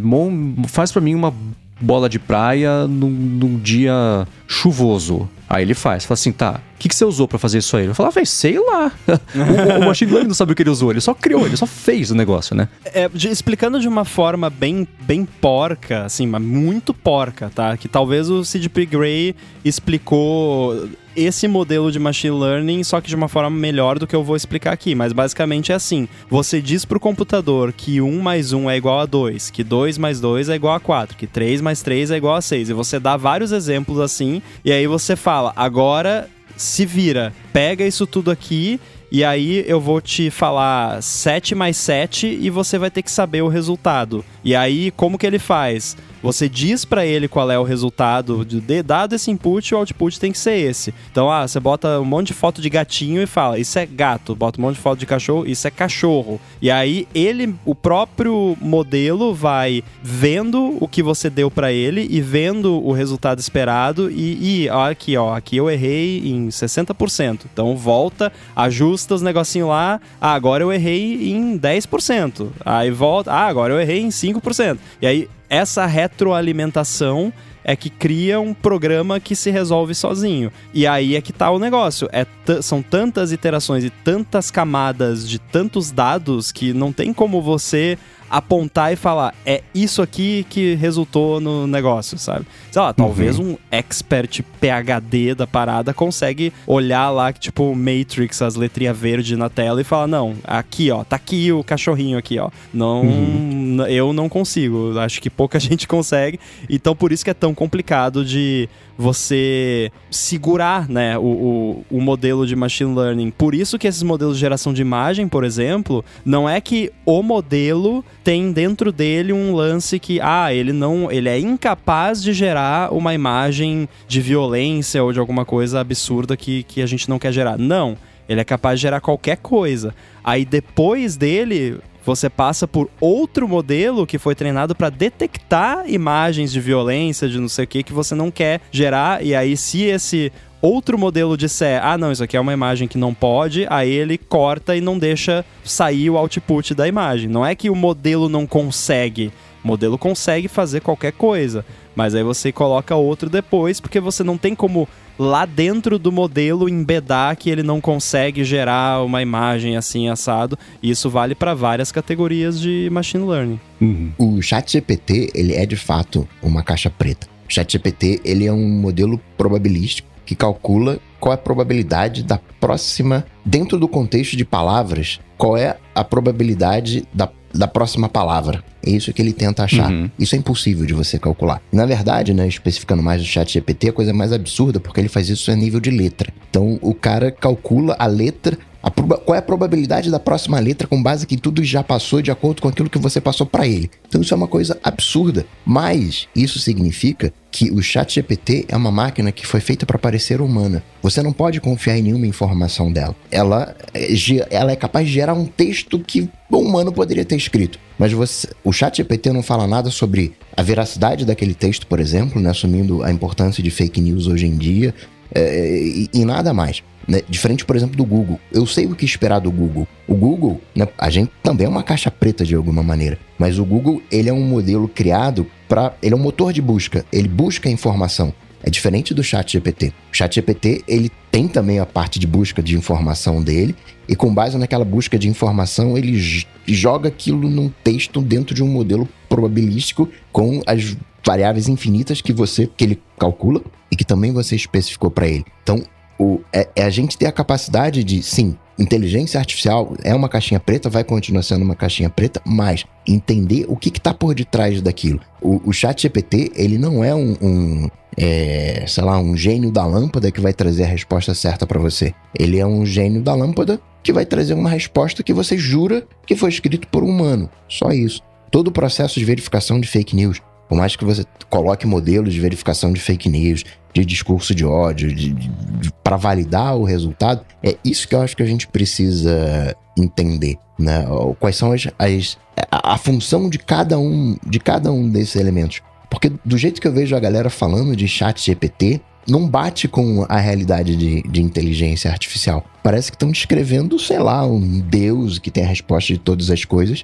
faz para mim uma bola de praia num, num dia chuvoso. Aí ele faz, fala assim, tá, o que, que você usou para fazer isso aí? Eu falo, ah, sei lá. o, o machine learning não sabe o que ele usou, ele só criou, ele só fez o negócio, né? É, de, explicando de uma forma bem, bem porca, assim, mas muito porca, tá? Que talvez o CDP Grey explicou esse modelo de machine learning, só que de uma forma melhor do que eu vou explicar aqui. Mas basicamente é assim: você diz para o computador que 1 mais 1 é igual a 2, que 2 mais 2 é igual a 4, que 3 mais 3 é igual a 6. E você dá vários exemplos assim, e aí você fala, agora se vira, pega isso tudo aqui e aí eu vou te falar 7 mais 7 e você vai ter que saber o resultado. E aí, como que ele faz? Você diz para ele qual é o resultado de dado esse input, o output tem que ser esse. Então, ah, você bota um monte de foto de gatinho e fala, isso é gato. Bota um monte de foto de cachorro, isso é cachorro. E aí ele, o próprio modelo vai vendo o que você deu para ele e vendo o resultado esperado e, e ó, aqui, ó, aqui eu errei em 60%. Então volta, ajusta os negocinhos lá, ah, agora eu errei em 10%. Aí volta, ah, agora eu errei em 5%. E aí essa retroalimentação é que cria um programa que se resolve sozinho. E aí é que tá o negócio. É são tantas iterações e tantas camadas de tantos dados que não tem como você apontar e falar, é isso aqui que resultou no negócio, sabe? Sei lá, talvez uhum. um expert PhD da parada consegue olhar lá, tipo, Matrix, as letrinhas verdes na tela e falar, não, aqui, ó, tá aqui o cachorrinho aqui, ó. Não, uhum. eu não consigo, acho que pouca gente consegue, então por isso que é tão complicado de você segurar né, o, o, o, modelo de machine learning. Por isso que esses modelos de geração de imagem, por exemplo, não é que o modelo tem dentro dele um lance que, ah, ele não. ele é incapaz de gerar uma imagem de violência ou de alguma coisa absurda que, que a gente não quer gerar. Não. Ele é capaz de gerar qualquer coisa. Aí depois dele, você passa por outro modelo que foi treinado para detectar imagens de violência, de não sei o que, que você não quer gerar. E aí, se esse outro modelo disser, ah, não, isso aqui é uma imagem que não pode, aí ele corta e não deixa sair o output da imagem. Não é que o modelo não consegue. O modelo consegue fazer qualquer coisa. Mas aí você coloca outro depois, porque você não tem como lá dentro do modelo embedar que ele não consegue gerar uma imagem assim assado. E isso vale para várias categorias de machine learning. Uhum. O ChatGPT, ele é de fato uma caixa preta. O ChatGPT, ele é um modelo probabilístico que calcula qual é a probabilidade da próxima, dentro do contexto de palavras, qual é a probabilidade da da próxima palavra. É isso que ele tenta achar. Uhum. Isso é impossível de você calcular. Na verdade, né, especificando mais o chat GPT, a coisa mais absurda, porque ele faz isso a nível de letra. Então, o cara calcula a letra qual é a probabilidade da próxima letra com base que tudo já passou de acordo com aquilo que você passou para ele. Então isso é uma coisa absurda, mas isso significa que o Chat GPT é uma máquina que foi feita para parecer humana. Você não pode confiar em nenhuma informação dela. Ela, é, ela é capaz de gerar um texto que um humano poderia ter escrito. Mas você, o Chat GPT não fala nada sobre a veracidade daquele texto, por exemplo, né, assumindo a importância de fake news hoje em dia, é, e, e nada mais. Né? Diferente, por exemplo, do Google. Eu sei o que esperar do Google. O Google, né, a gente também é uma caixa preta de alguma maneira. Mas o Google, ele é um modelo criado para. Ele é um motor de busca. Ele busca informação. É diferente do Chat GPT. O Chat GPT, ele tem também a parte de busca de informação dele. E com base naquela busca de informação, ele joga aquilo num texto dentro de um modelo probabilístico com as variáveis infinitas que você que ele calcula e que também você especificou para ele. Então, o, é, é, a gente ter a capacidade de, sim, inteligência artificial é uma caixinha preta, vai continuar sendo uma caixinha preta, mas entender o que está por detrás daquilo. O, o chat GPT, ele não é um, um é, sei lá, um gênio da lâmpada que vai trazer a resposta certa para você. Ele é um gênio da lâmpada que vai trazer uma resposta que você jura que foi escrito por um humano. Só isso. Todo o processo de verificação de fake news, por mais que você coloque modelos de verificação de fake news, de discurso de ódio, de, de, de para validar o resultado. É isso que eu acho que a gente precisa entender, né? Quais são as, as a, a função de cada um de cada um desses elementos. Porque do jeito que eu vejo a galera falando de chat GPT, não bate com a realidade de, de inteligência artificial. Parece que estão descrevendo, sei lá, um deus que tem a resposta de todas as coisas.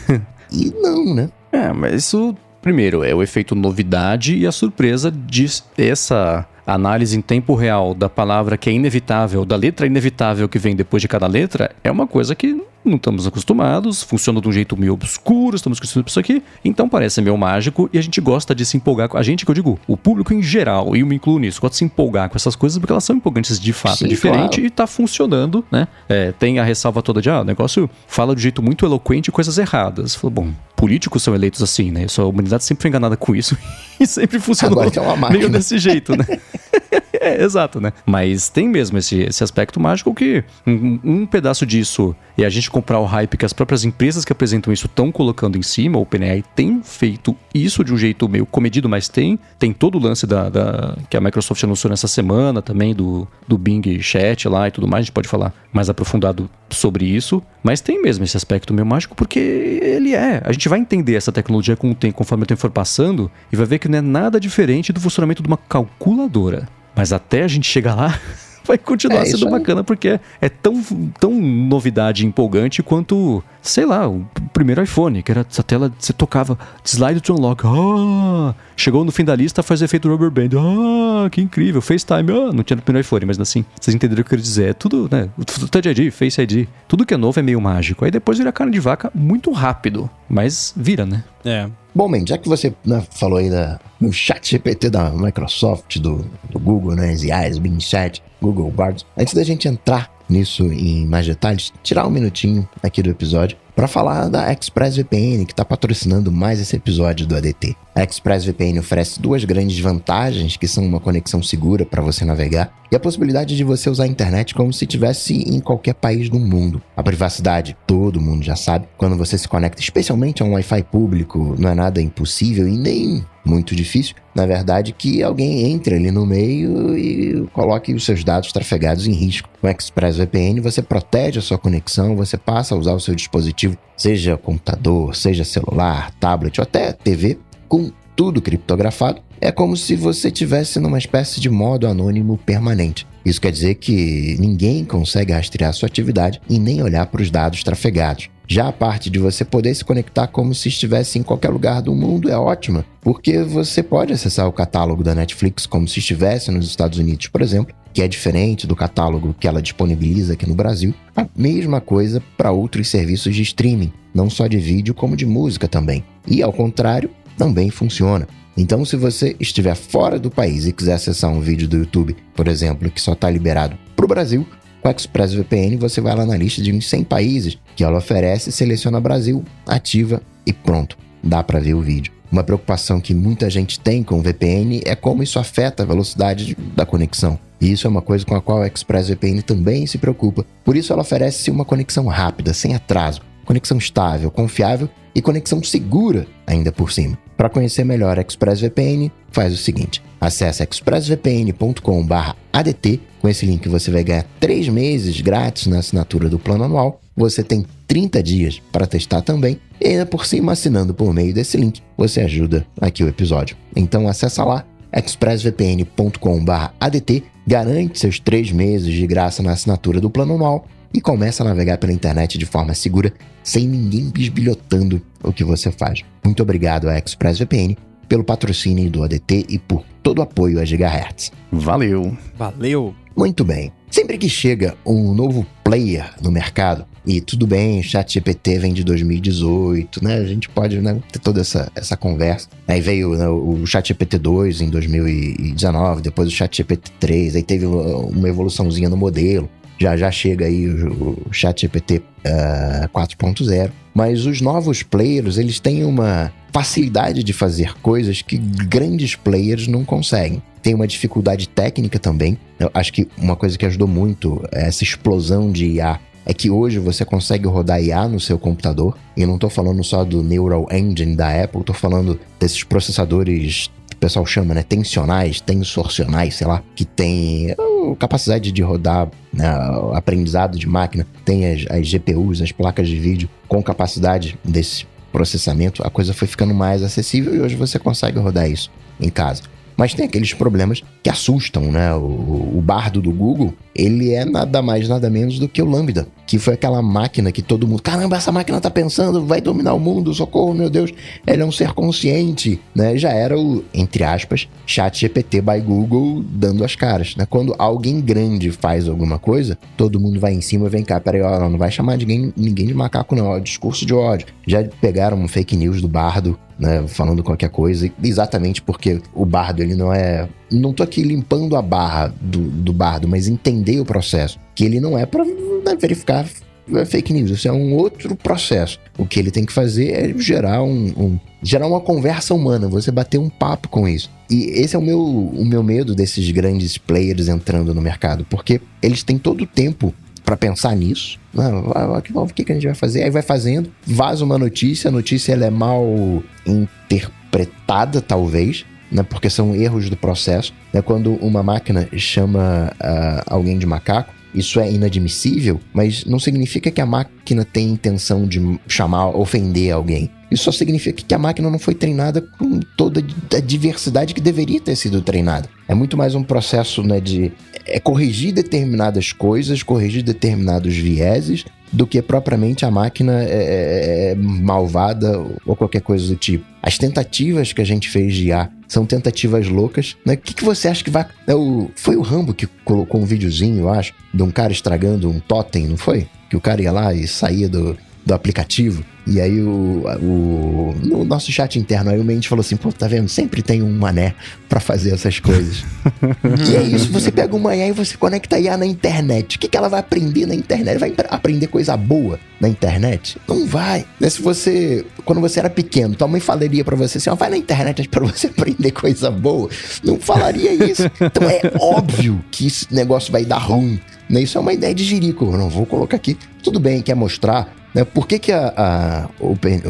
e não, né? É, mas isso, primeiro, é o efeito novidade e a surpresa de essa análise em tempo real da palavra que é inevitável, da letra inevitável que vem depois de cada letra, é uma coisa que não estamos acostumados, funciona de um jeito meio obscuro, estamos acostumados com isso aqui, então parece meio mágico e a gente gosta de se empolgar com a gente, que eu digo, o público em geral, e eu me incluo nisso, gosta de se empolgar com essas coisas porque elas são empolgantes de fato, Sim, é diferente claro. e tá funcionando, né? É, tem a ressalva toda de, ah, o negócio fala de jeito muito eloquente coisas erradas. Falou, bom, políticos são eleitos assim, né? A humanidade sempre foi enganada com isso e sempre funcionou é meio desse jeito, né? é, exato, né? Mas tem mesmo esse, esse aspecto mágico que um, um, pedaço disso e a gente comprar o hype que as próprias empresas que apresentam isso estão colocando em cima, o OpenAI tem feito isso de um jeito meio comedido, mas tem. Tem todo o lance da, da que a Microsoft anunciou nessa semana também, do, do Bing Chat lá e tudo mais, a gente pode falar mais aprofundado sobre isso. Mas tem mesmo esse aspecto meio mágico, porque ele é. A gente vai entender essa tecnologia com o tempo, conforme o tempo for passando, e vai ver que não é nada diferente do funcionamento de uma calculadora. Mas até a gente chegar lá, vai continuar é, sendo bacana porque é tão, tão novidade empolgante quanto, sei lá, o primeiro iPhone, que era essa tela, você tocava slide to unlock. Ah, chegou no fim da lista, faz efeito rubber band. Ah, que incrível. FaceTime, ah, não tinha no primeiro iPhone, mas assim, vocês entenderam o que eu quero dizer. É tudo, né? Touch ID, Face ID, tudo que é novo é meio mágico. Aí depois vira carne de vaca muito rápido, mas vira, né? É. Bom, man, já que você né, falou aí da, no chat GPT da Microsoft, do, do Google, né, ZIAS, Bing Chat, Google Bard, antes da gente entrar nisso em mais detalhes, tirar um minutinho aqui do episódio para falar da ExpressVPN, que está patrocinando mais esse episódio do ADT. A ExpressVPN oferece duas grandes vantagens, que são uma conexão segura para você navegar e a possibilidade de você usar a internet como se estivesse em qualquer país do mundo. A privacidade, todo mundo já sabe, quando você se conecta especialmente a um Wi-Fi público, não é nada impossível e nem muito difícil, na verdade, que alguém entre ali no meio e coloque os seus dados trafegados em risco. Com ExpressVPN, você protege a sua conexão, você passa a usar o seu dispositivo, seja computador, seja celular, tablet ou até TV, com tudo criptografado. É como se você tivesse numa espécie de modo anônimo permanente. Isso quer dizer que ninguém consegue rastrear sua atividade e nem olhar para os dados trafegados. Já a parte de você poder se conectar como se estivesse em qualquer lugar do mundo é ótima, porque você pode acessar o catálogo da Netflix como se estivesse nos Estados Unidos, por exemplo, que é diferente do catálogo que ela disponibiliza aqui no Brasil. A mesma coisa para outros serviços de streaming, não só de vídeo, como de música também. E ao contrário, também funciona. Então, se você estiver fora do país e quiser acessar um vídeo do YouTube, por exemplo, que só está liberado para o Brasil, com a ExpressVPN, você vai lá na lista de uns 100 países que ela oferece, seleciona Brasil, ativa e pronto, dá para ver o vídeo. Uma preocupação que muita gente tem com o VPN é como isso afeta a velocidade da conexão. E isso é uma coisa com a qual a ExpressVPN também se preocupa. Por isso ela oferece uma conexão rápida, sem atraso, conexão estável, confiável e conexão segura ainda por cima. Para conhecer melhor a ExpressVPN, faz o seguinte: acesse expressvpn.com/adt. Com esse link você vai ganhar 3 meses grátis na assinatura do plano anual. Você tem 30 dias para testar também. E ainda por cima, assinando por meio desse link, você ajuda aqui o episódio. Então acessa lá expressvpn.com/adt, garante seus 3 meses de graça na assinatura do plano anual e começa a navegar pela internet de forma segura, sem ninguém bisbilhotando o que você faz. Muito obrigado a ExpressVPN pelo patrocínio do ADT e por todo o apoio a Gigahertz. Valeu! Valeu! Muito bem. Sempre que chega um novo player no mercado, e tudo bem, o ChatGPT vem de 2018, né? A gente pode né, ter toda essa, essa conversa. Aí veio né, o ChatGPT 2 em 2019, depois o ChatGPT 3, aí teve uma evoluçãozinha no modelo já já chega aí o, o ChatGPT uh, 4.0. Mas os novos players, eles têm uma facilidade de fazer coisas que grandes players não conseguem. Tem uma dificuldade técnica também. Eu acho que uma coisa que ajudou muito essa explosão de IA é que hoje você consegue rodar IA no seu computador. E não estou falando só do Neural Engine da Apple, estou falando desses processadores pessoal chama, né? Tensionais, tensorcionais, sei lá, que tem capacidade de rodar né, aprendizado de máquina, tem as, as GPUs, as placas de vídeo com capacidade desse processamento, a coisa foi ficando mais acessível e hoje você consegue rodar isso em casa. Mas tem aqueles problemas que assustam, né? O, o bardo do Google, ele é nada mais, nada menos do que o Lambda, que foi aquela máquina que todo mundo, caramba, essa máquina tá pensando, vai dominar o mundo, socorro, meu Deus, ele é um ser consciente, né? Já era o, entre aspas, chat GPT by Google dando as caras, né? Quando alguém grande faz alguma coisa, todo mundo vai em cima, vem cá, peraí, ó, não vai chamar ninguém, ninguém de macaco não, ó, discurso de ódio. Já pegaram um fake news do bardo né, falando qualquer coisa, exatamente porque o bardo ele não é, não tô aqui limpando a barra do, do bardo, mas entender o processo, que ele não é para né, verificar fake news, isso é um outro processo. O que ele tem que fazer é gerar um, um, gerar uma conversa humana, você bater um papo com isso. E esse é o meu, o meu medo desses grandes players entrando no mercado, porque eles têm todo o tempo para pensar nisso. Não, o que, que a gente vai fazer? Aí vai fazendo, vaza uma notícia, a notícia ela é mal interpretada, talvez, né, porque são erros do processo. Né, quando uma máquina chama uh, alguém de macaco, isso é inadmissível, mas não significa que a máquina tem intenção de chamar, ofender alguém. Isso só significa que a máquina não foi treinada com toda a diversidade que deveria ter sido treinada. É muito mais um processo né, de é corrigir determinadas coisas, corrigir determinados vieses, do que propriamente a máquina é, é, é malvada ou qualquer coisa do tipo. As tentativas que a gente fez de IA são tentativas loucas. Né? O que, que você acha que vai. É o... Foi o Rambo que colocou um videozinho, eu acho, de um cara estragando um totem, não foi? Que o cara ia lá e saía do, do aplicativo. E aí o, o no nosso chat interno, aí o Mendes falou assim, pô, tá vendo? Sempre tem um mané para fazer essas coisas. e é isso, você pega uma IA e você conecta a IA na internet. O que, que ela vai aprender na internet? Vai aprender coisa boa na internet? Não vai. Né? Se você, quando você era pequeno, tua mãe falaria para você assim, ó, vai na internet para você aprender coisa boa. Não falaria isso. Então é óbvio que esse negócio vai dar ruim. Né? Isso é uma ideia de jirico. Eu não vou colocar aqui. Tudo bem, quer mostrar né? Por que, que a, a, Open,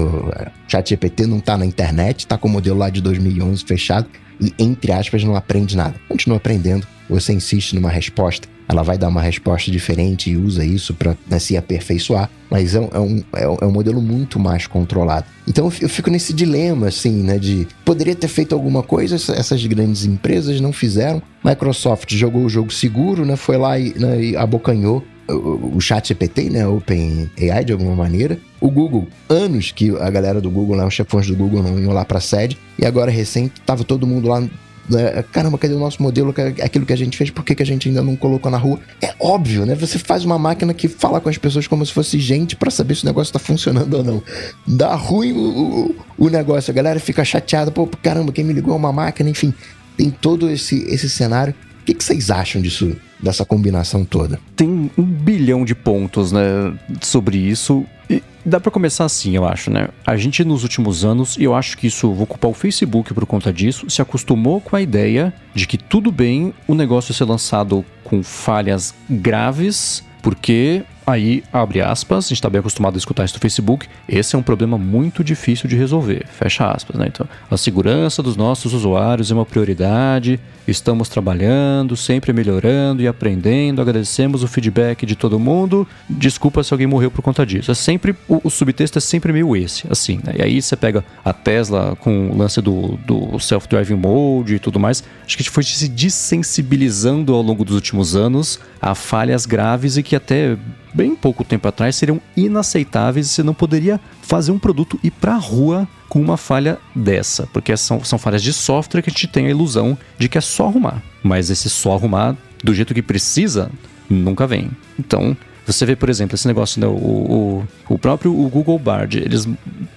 ChatGPT não está na internet, está com o modelo lá de 2011 fechado e, entre aspas, não aprende nada? Continua aprendendo. Você insiste numa resposta, ela vai dar uma resposta diferente e usa isso para né, se aperfeiçoar, mas é um, é, um, é um modelo muito mais controlado. Então eu fico nesse dilema, assim, né, de poderia ter feito alguma coisa, essas grandes empresas não fizeram. Microsoft jogou o jogo seguro, né, foi lá e, né, e abocanhou o chat GPT, né, Open AI de alguma maneira. O Google, anos que a galera do Google, lá, os chefões do Google não iam lá para sede, e agora recente tava todo mundo lá né, Caramba, cadê o nosso modelo? Aquilo que a gente fez, por que, que a gente ainda não colocou na rua? É óbvio, né? Você faz uma máquina que fala com as pessoas como se fosse gente para saber se o negócio tá funcionando ou não. Dá ruim o, o, o negócio, a galera fica chateada, pô, caramba, quem me ligou é uma máquina, enfim. Tem todo esse, esse cenário. O que, que vocês acham disso? Dessa combinação toda? Tem um bilhão de pontos, né, sobre isso. E dá para começar assim, eu acho, né? A gente nos últimos anos, e eu acho que isso, vou culpar o Facebook por conta disso, se acostumou com a ideia de que tudo bem o negócio ser lançado com falhas graves, porque Aí, abre aspas, a gente está bem acostumado a escutar isso do Facebook. Esse é um problema muito difícil de resolver. Fecha aspas, né? Então, a segurança dos nossos usuários é uma prioridade. Estamos trabalhando, sempre melhorando e aprendendo. Agradecemos o feedback de todo mundo. Desculpa se alguém morreu por conta disso. É sempre o, o subtexto é sempre meio esse, assim. Né? E aí você pega a Tesla com o lance do, do self-driving mode e tudo mais. Acho que a gente foi se desensibilizando ao longo dos últimos anos a falhas graves e que até bem pouco tempo atrás seriam inaceitáveis e você não poderia fazer um produto ir para a rua com uma falha dessa, porque são, são falhas de software que a gente tem a ilusão de que é só arrumar, mas esse só arrumar do jeito que precisa nunca vem. Então, você vê, por exemplo, esse negócio, né, o, o, o próprio o Google Bard, eles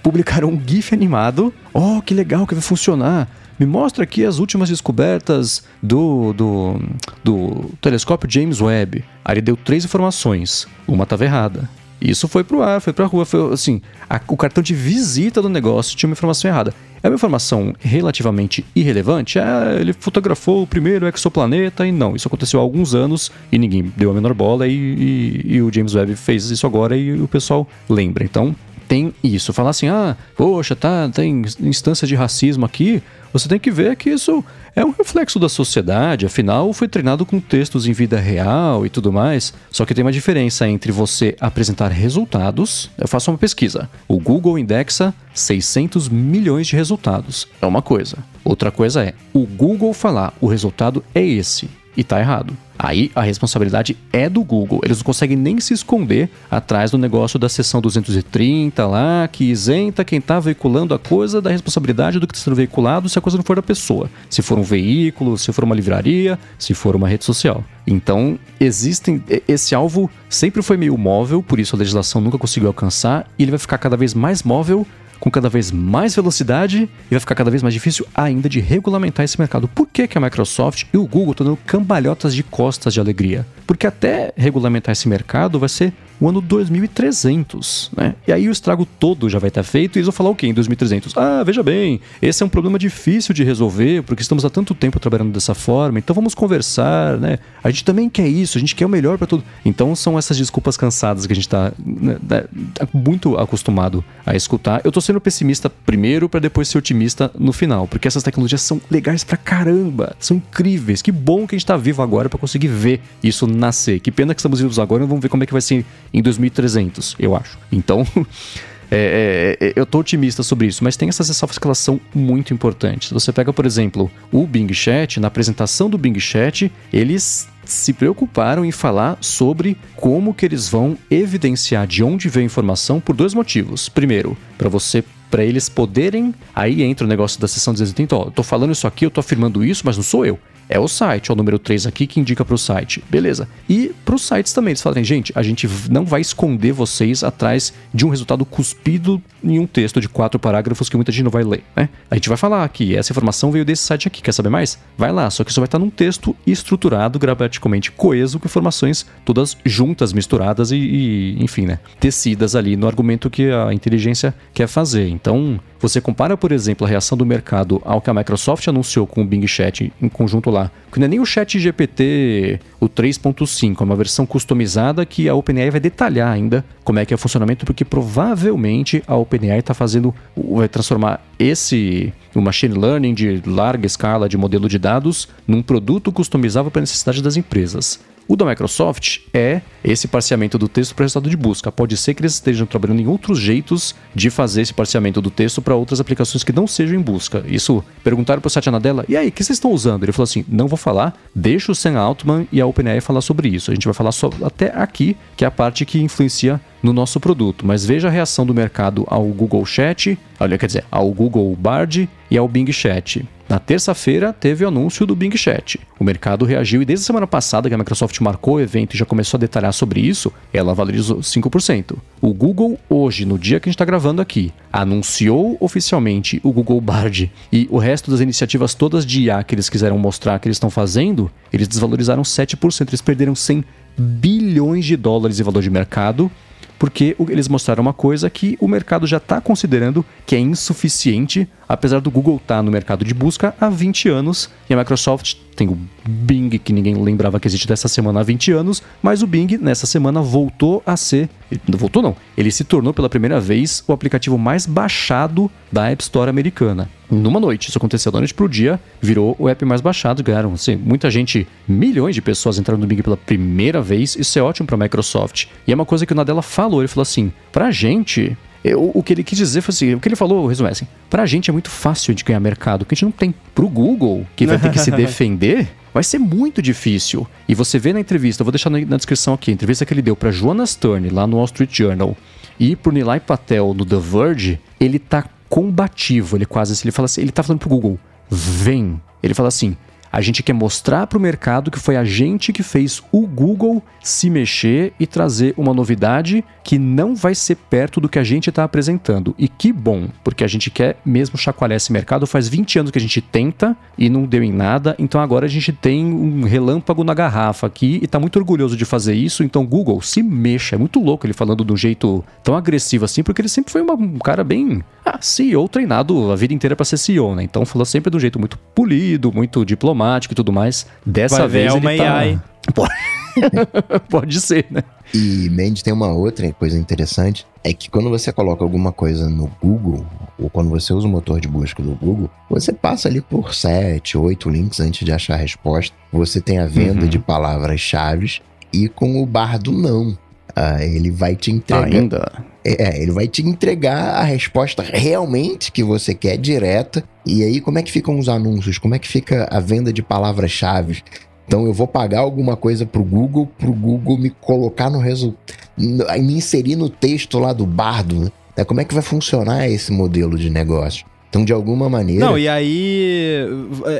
publicaram um GIF animado. Oh, que legal que vai funcionar! Me mostra aqui as últimas descobertas do, do, do telescópio James Webb. Aí ele deu três informações. Uma estava errada. Isso foi pro ar, foi pra rua, foi assim, a, o cartão de visita do negócio tinha uma informação errada. É uma informação relativamente irrelevante. É, ele fotografou o primeiro exoplaneta e não. Isso aconteceu há alguns anos e ninguém deu a menor bola e, e, e o James Webb fez isso agora e o pessoal lembra. Então, tem isso. Falar assim, ah, poxa, tá, tem instância de racismo aqui. Você tem que ver que isso é um reflexo da sociedade, afinal, foi treinado com textos em vida real e tudo mais. Só que tem uma diferença entre você apresentar resultados. Eu faço uma pesquisa. O Google indexa 600 milhões de resultados. É uma coisa. Outra coisa é o Google falar o resultado é esse e tá errado. Aí a responsabilidade é do Google. Eles não conseguem nem se esconder atrás do negócio da seção 230 lá, que isenta quem está veiculando a coisa da responsabilidade do que está sendo veiculado se a coisa não for da pessoa. Se for um veículo, se for uma livraria, se for uma rede social. Então, existem. Esse alvo sempre foi meio móvel, por isso a legislação nunca conseguiu alcançar, e ele vai ficar cada vez mais móvel com cada vez mais velocidade e vai ficar cada vez mais difícil ainda de regulamentar esse mercado. Por que, que a Microsoft e o Google estão dando cambalhotas de costas de alegria? Porque até regulamentar esse mercado vai ser o ano 2300, né? E aí o estrago todo já vai estar feito e eles vão falar o quê em 2300? Ah, veja bem, esse é um problema difícil de resolver porque estamos há tanto tempo trabalhando dessa forma, então vamos conversar, né? A gente também quer isso, a gente quer o melhor para tudo. Então são essas desculpas cansadas que a gente está né, né, muito acostumado a escutar. Eu tô sendo pessimista primeiro para depois ser otimista no final, porque essas tecnologias são legais pra caramba, são incríveis. Que bom que a gente tá vivo agora para conseguir ver isso nascer. Que pena que estamos vivos agora vamos ver como é que vai ser em 2300, eu acho. Então, é, é, é, eu tô otimista sobre isso, mas tem essas ressalvas que elas são muito importantes. Você pega, por exemplo, o Bing Chat, na apresentação do Bing Chat, eles se preocuparam em falar sobre como que eles vão evidenciar de onde veio a informação por dois motivos. Primeiro, para você para eles poderem, aí entra o negócio da sessão 280, ó, eu tô falando isso aqui, eu tô afirmando isso, mas não sou eu é o site, ó, o número 3 aqui que indica para o site. Beleza. E para os sites também, eles falam, gente, a gente não vai esconder vocês atrás de um resultado cuspido em um texto de quatro parágrafos que muita gente não vai ler, né? A gente vai falar que essa informação veio desse site aqui, quer saber mais? Vai lá, só que isso vai estar num texto estruturado, gramaticalmente coeso, com informações todas juntas, misturadas e, e enfim, né? Tecidas ali no argumento que a inteligência quer fazer. Então, você compara, por exemplo, a reação do mercado ao que a Microsoft anunciou com o Bing Chat em conjunto lá, que não é nem o Chat GPT, o 3.5, é uma versão customizada que a OpenAI vai detalhar ainda como é que é o funcionamento, porque provavelmente a OpenAI está fazendo, vai transformar esse o machine learning de larga escala de modelo de dados num produto customizável para a necessidade das empresas. O da Microsoft é esse parciamento do texto para resultado de busca. Pode ser que eles estejam trabalhando em outros jeitos de fazer esse parciamento do texto para outras aplicações que não sejam em busca. Isso, perguntaram para o Satya Nadella, e aí, o que vocês estão usando? Ele falou assim, não vou falar, deixa o Sam Altman e a OpenAI falar sobre isso. A gente vai falar só até aqui, que é a parte que influencia no nosso produto. Mas veja a reação do mercado ao Google Chat, olha, quer dizer, ao Google Bard e ao Bing Chat. Na terça-feira, teve o anúncio do Bing Chat. O mercado reagiu e desde a semana passada que a Microsoft marcou o evento e já começou a detalhar sobre isso, ela valorizou 5%. O Google, hoje, no dia que a gente está gravando aqui, anunciou oficialmente o Google Bard e o resto das iniciativas todas de IA que eles quiseram mostrar que eles estão fazendo, eles desvalorizaram 7%. Eles perderam 100 bilhões de dólares em valor de mercado porque eles mostraram uma coisa que o mercado já está considerando que é insuficiente, apesar do Google estar tá no mercado de busca há 20 anos e a Microsoft tem o Bing, que ninguém lembrava que existe dessa semana há 20 anos, mas o Bing nessa semana voltou a ser. Não voltou, não. Ele se tornou pela primeira vez o aplicativo mais baixado da App Store americana. Numa noite, isso aconteceu da noite pro dia, virou o app mais baixado, ganharam assim, muita gente, milhões de pessoas entraram no Bing pela primeira vez, isso é ótimo para a Microsoft. E é uma coisa que o Nadella falou, ele falou assim, pra gente, eu, o que ele quis dizer foi assim: o que ele falou, resumo é assim, pra gente é muito fácil de ganhar mercado, porque a gente não tem. Pro Google, que vai ter que se defender, vai ser muito difícil. E você vê na entrevista, eu vou deixar na, na descrição aqui, a entrevista que ele deu para Joanna Stern, lá no Wall Street Journal, e pro Nilay Patel no The Verge, ele tá combativo, ele quase assim, ele fala assim, ele tá falando pro Google, vem. Ele fala assim, a gente quer mostrar para o mercado que foi a gente que fez o Google se mexer e trazer uma novidade que não vai ser perto do que a gente está apresentando. E que bom, porque a gente quer mesmo chacoalhar esse mercado. Faz 20 anos que a gente tenta e não deu em nada, então agora a gente tem um relâmpago na garrafa aqui e está muito orgulhoso de fazer isso. Então, Google, se mexa. É muito louco ele falando de um jeito tão agressivo assim, porque ele sempre foi uma, um cara bem ah, CEO treinado a vida inteira para ser CEO, né? Então falou sempre de um jeito muito polido, muito diplomático e tudo mais. Dessa Vai vez ver, é uma tá... AI. Pode ser, né? E Mendes tem uma outra coisa interessante, é que quando você coloca alguma coisa no Google, ou quando você usa o motor de busca do Google, você passa ali por sete, oito links antes de achar a resposta. Você tem a venda Uhum. de palavras-chave e com o bardo não. Ah, ele vai te entregar. Ainda. É, ele vai te entregar a resposta realmente que você quer, direta. E aí, como é que ficam os anúncios? Como é que fica a venda de palavras-chave? Então, eu vou pagar alguma coisa pro Google, pro Google me colocar no resultado. me inserir no texto lá do bardo. Né? Como é que vai funcionar esse modelo de negócio? Então, de alguma maneira. Não, e aí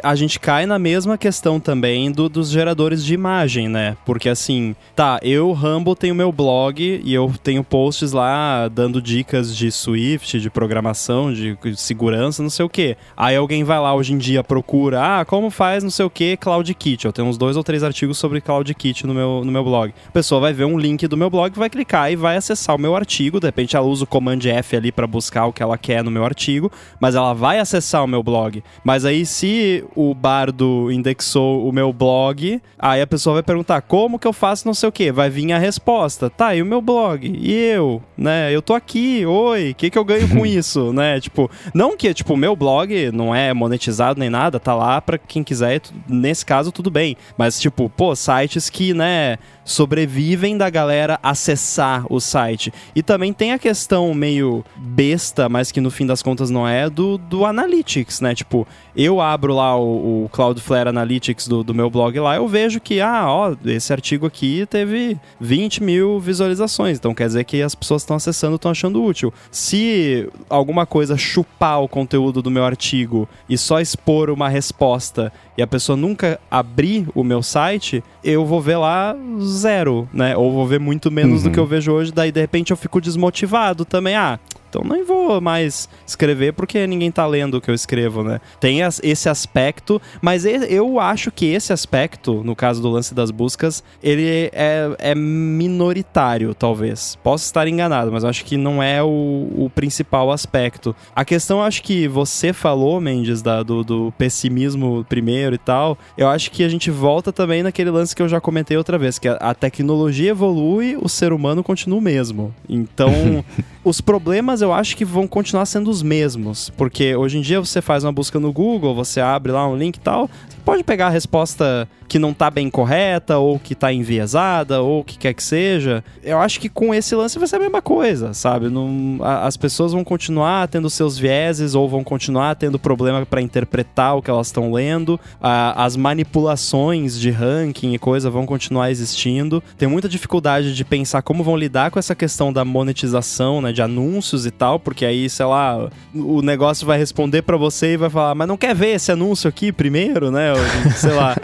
a gente cai na mesma questão também do, dos geradores de imagem, né? Porque assim, tá, eu, Rambo, tenho meu blog e eu tenho posts lá dando dicas de Swift, de programação, de segurança, não sei o quê. Aí alguém vai lá hoje em dia, procura, ah, como faz não sei o quê CloudKit. Eu tenho uns dois ou três artigos sobre CloudKit no meu, no meu blog. A pessoa vai ver um link do meu blog, vai clicar e vai acessar o meu artigo. De repente ela usa o Command F ali para buscar o que ela quer no meu artigo, mas ela vai acessar o meu blog. Mas aí, se o Bardo indexou o meu blog, aí a pessoa vai perguntar como que eu faço não sei o que. Vai vir a resposta. Tá, e o meu blog? E eu? Né? Eu tô aqui, oi, o que, que eu ganho com isso? né? Tipo, não que, tipo, o meu blog não é monetizado nem nada, tá lá pra quem quiser. Nesse caso, tudo bem. Mas, tipo, pô, sites que, né, sobrevivem da galera acessar o site. E também tem a questão meio besta, mas que no fim das contas não é, do, do Analytics, né? Tipo, eu abro lá o, o Cloudflare Analytics do, do meu blog lá, eu vejo que, ah, ó, esse artigo aqui teve 20 mil visualizações, então quer dizer que as pessoas estão acessando, estão achando útil. Se alguma coisa chupar o conteúdo do meu artigo e só expor uma resposta e a pessoa nunca abrir o meu site, eu vou ver lá zero, né? Ou vou ver muito menos Uhum. do que eu vejo hoje, daí de repente eu fico desmotivado também. Ah, então nem vou mais escrever porque ninguém tá lendo o que eu escrevo, né? Tem esse aspecto, mas eu acho que esse aspecto, no caso do lance das buscas, ele é, é minoritário, talvez. Posso estar enganado, mas acho que não é o, o principal aspecto. A questão, acho que você falou, Mendes, da- do, do pessimismo primeiro e tal, eu acho que a gente volta também naquele lance que eu já comentei outra vez, que a, a tecnologia evolui, o ser humano continua o mesmo. Então, os problemas eu acho que vão continuar sendo os mesmos, porque hoje em dia você faz uma busca no Google, você abre lá um link e tal, pode pegar a resposta que não tá bem correta, ou que tá enviesada, ou o que quer que seja. Eu acho que com esse lance vai ser a mesma coisa, sabe? Não, a- as pessoas vão continuar tendo seus vieses, ou vão continuar tendo problema para interpretar o que elas estão lendo, a- as manipulações de ranking e coisa vão continuar existindo. Tem muita dificuldade de pensar como vão lidar com essa questão da monetização, né, de anúncios e tal, porque aí, sei lá, o negócio vai responder para você e vai falar, mas não quer ver esse anúncio aqui primeiro, né? Sei lá.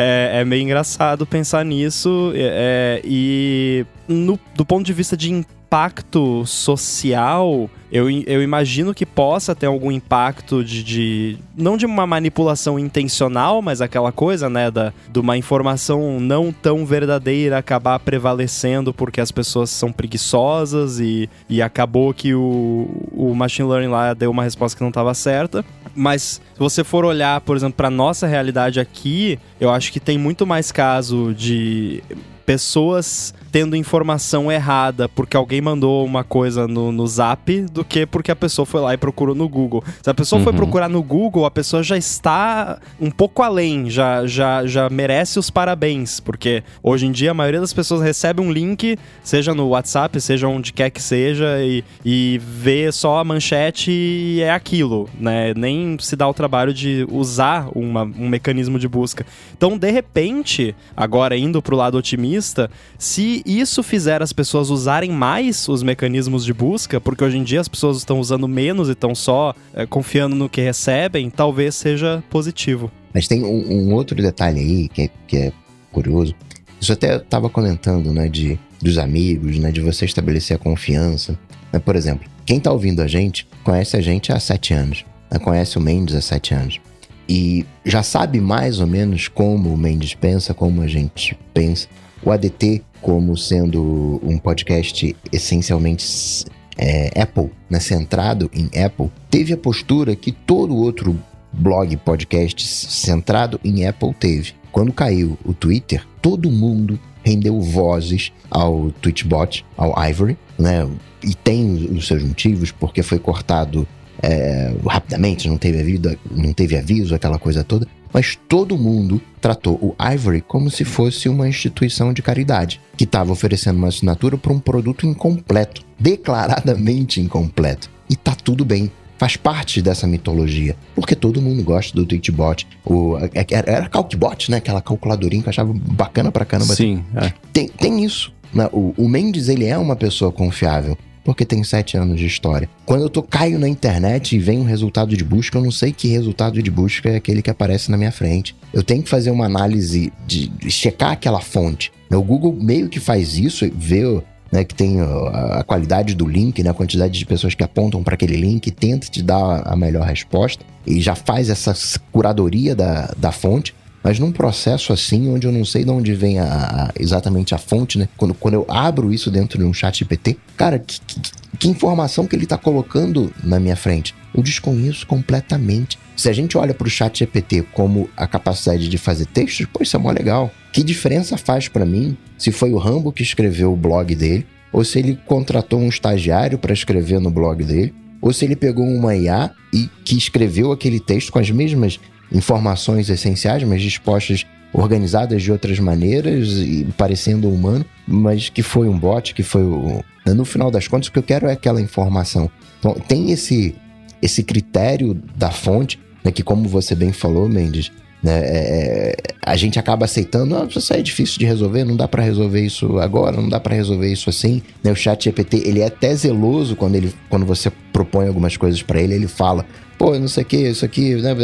É, é meio engraçado pensar nisso é, é, e no- do ponto de vista de impacto social, eu, eu imagino que possa ter algum impacto de, de- não de uma manipulação intencional, mas aquela coisa, né, da, de uma informação não tão verdadeira acabar prevalecendo porque as pessoas são preguiçosas e, e acabou que o, o machine learning lá deu uma resposta que não estava certa. Mas se você for olhar, por exemplo, para nossa realidade aqui, eu acho que tem muito mais caso de pessoas tendo informação errada porque alguém mandou uma coisa no, no zap do que porque a pessoa foi lá e procurou no Google. Se a pessoa foi Uhum. procurar no Google, a pessoa já está um pouco além, já, já, já merece os parabéns, porque hoje em dia a maioria das pessoas recebe um link, seja no WhatsApp, seja onde quer que seja, e, e vê só a manchete e é aquilo, né? Nem se dá o trabalho de usar uma- um mecanismo de busca. Então, de repente, agora indo pro lado otimista, se isso fizer as pessoas usarem mais os mecanismos de busca, porque hoje em dia as pessoas estão usando menos e estão só é, confiando no que recebem, talvez seja positivo. Mas tem um, um outro detalhe aí que é, que é curioso. Isso até eu tava comentando, né, de, dos amigos, né, de você estabelecer a confiança. Né, por exemplo, quem tá ouvindo a gente, conhece a gente há sete anos. né, conhece o Mendes há sete anos. E já sabe mais ou menos como o Mendes pensa, como a gente pensa. O ADT como sendo um podcast essencialmente é, Apple, né, centrado em Apple, teve a postura que todo outro blog, podcast centrado em Apple teve. Quando caiu o Twitter, todo mundo rendeu vozes ao Twitchbot, ao Ivory, né? E tem os seus motivos, porque foi cortado é, rapidamente, não teve, aviso, não teve aviso, aquela coisa toda. Mas todo mundo tratou o Ivory como se fosse uma instituição de caridade, que estava oferecendo uma assinatura para um produto incompleto, declaradamente incompleto. E tá tudo bem faz parte dessa mitologia. Porque todo mundo gosta do Twitchbot. O, é, era, era Calcbot, né? Aquela calculadorinha que eu achava bacana pra caramba. Sim, é. Tem, tem isso. Né? O, o Mendes, ele é uma pessoa confiável. Porque tem sete anos de história. Quando eu tô, caio na internet e vem um resultado de busca, eu não sei que resultado de busca é aquele que aparece na minha frente. Eu tenho que fazer uma análise de, de checar aquela fonte. O Google meio que faz isso, vê né, que tem a, qualidade do link, né, a quantidade de pessoas que apontam para aquele link, tenta te dar a melhor resposta e já faz essa curadoria da, da fonte. Mas num processo assim, onde eu não sei de onde vem a, a, exatamente a fonte, né? Quando, quando eu abro isso dentro de um chat IPT, cara, que, que, que informação que ele está colocando na minha frente? Eu desconheço completamente. Se a gente olha para o chat GPT como a capacidade de fazer textos, pô, isso é mó legal. Que diferença faz para mim se foi o Rambo que escreveu o blog dele, ou se ele contratou um estagiário para escrever no blog dele, ou se ele pegou uma IA e que escreveu aquele texto com as mesmas informações essenciais, mas dispostas organizadas de outras maneiras e parecendo humano, mas que foi um bot, que foi o... no final das contas o que eu quero é aquela informação. Então, tem esse esse critério da fonte, né, que como você bem falou, Mendes, né, é, é a gente acaba aceitando, ah, isso é difícil de resolver, não dá para resolver isso agora, não dá para resolver isso assim. Né, o chat GPT, ele é até zeloso quando, ele, quando você propõe algumas coisas para ele, ele fala, pô, não sei o que, isso aqui, né,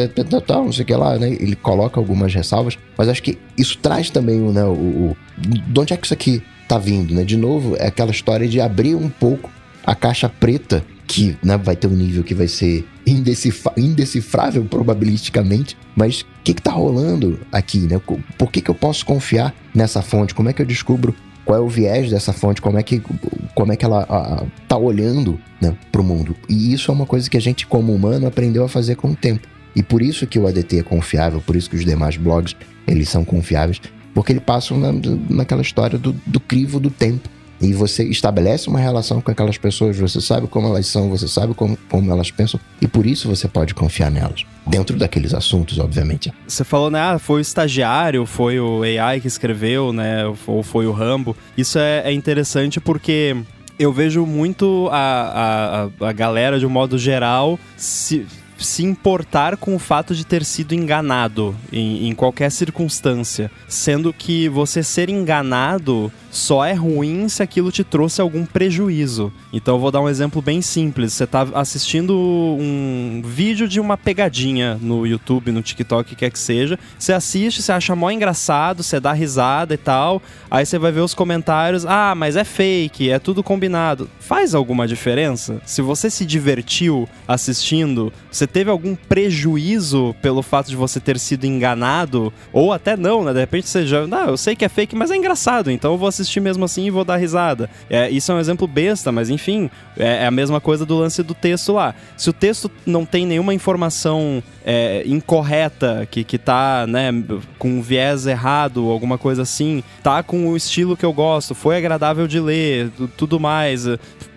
tal, não sei o que lá, né? Ele coloca algumas ressalvas, mas acho que isso traz também né, o, o. De onde é que isso aqui tá vindo, né? De novo, é aquela história de abrir um pouco a caixa preta, que né, vai ter um nível que vai ser indecifrável probabilisticamente, mas o que, que tá rolando aqui, né? Por que, que eu posso confiar nessa fonte? Como é que eu descubro qual é o viés dessa fonte, como é que, como é que ela a, tá olhando né, para o mundo. E isso é uma coisa que a gente, como humano, aprendeu a fazer com o tempo. E por isso que o ADT é confiável, por isso que os demais blogs eles são confiáveis, porque eles passam na, naquela história do, do crivo do tempo e você estabelece uma relação com aquelas pessoas, você sabe como elas são, você sabe como, como elas pensam, e por isso você pode confiar nelas. Dentro daqueles assuntos, obviamente. Você falou, né? Ah, foi o estagiário, foi o AI que escreveu, né? Ou foi o Rambo. Isso é, é interessante porque eu vejo muito a, a, a galera, de um modo geral, se se importar com o fato de ter sido enganado em, em, qualquer circunstância. Sendo que você ser enganado só é ruim se aquilo te trouxe algum prejuízo. Então eu vou dar um exemplo bem simples. Você tá assistindo um vídeo de uma pegadinha no YouTube, no TikTok, quer que seja. Você assiste, você acha mó engraçado, você dá risada e tal. Aí você vai ver os comentários: ah, mas é fake, é tudo combinado. Faz alguma diferença? Se você se divertiu assistindo, você teve algum prejuízo pelo fato de você ter sido enganado? Ou até não, né? De repente você já. Não, eu sei que é fake, mas é engraçado, então eu vou assistir assistir mesmo assim e vou dar risada. É, isso é um exemplo besta, mas enfim, é, é, a mesma coisa do lance do texto lá. Se o texto não tem nenhuma informação é, incorreta, que, que tá né, com um viés errado, alguma coisa assim, tá com o estilo que eu gosto, foi agradável de ler, tudo mais,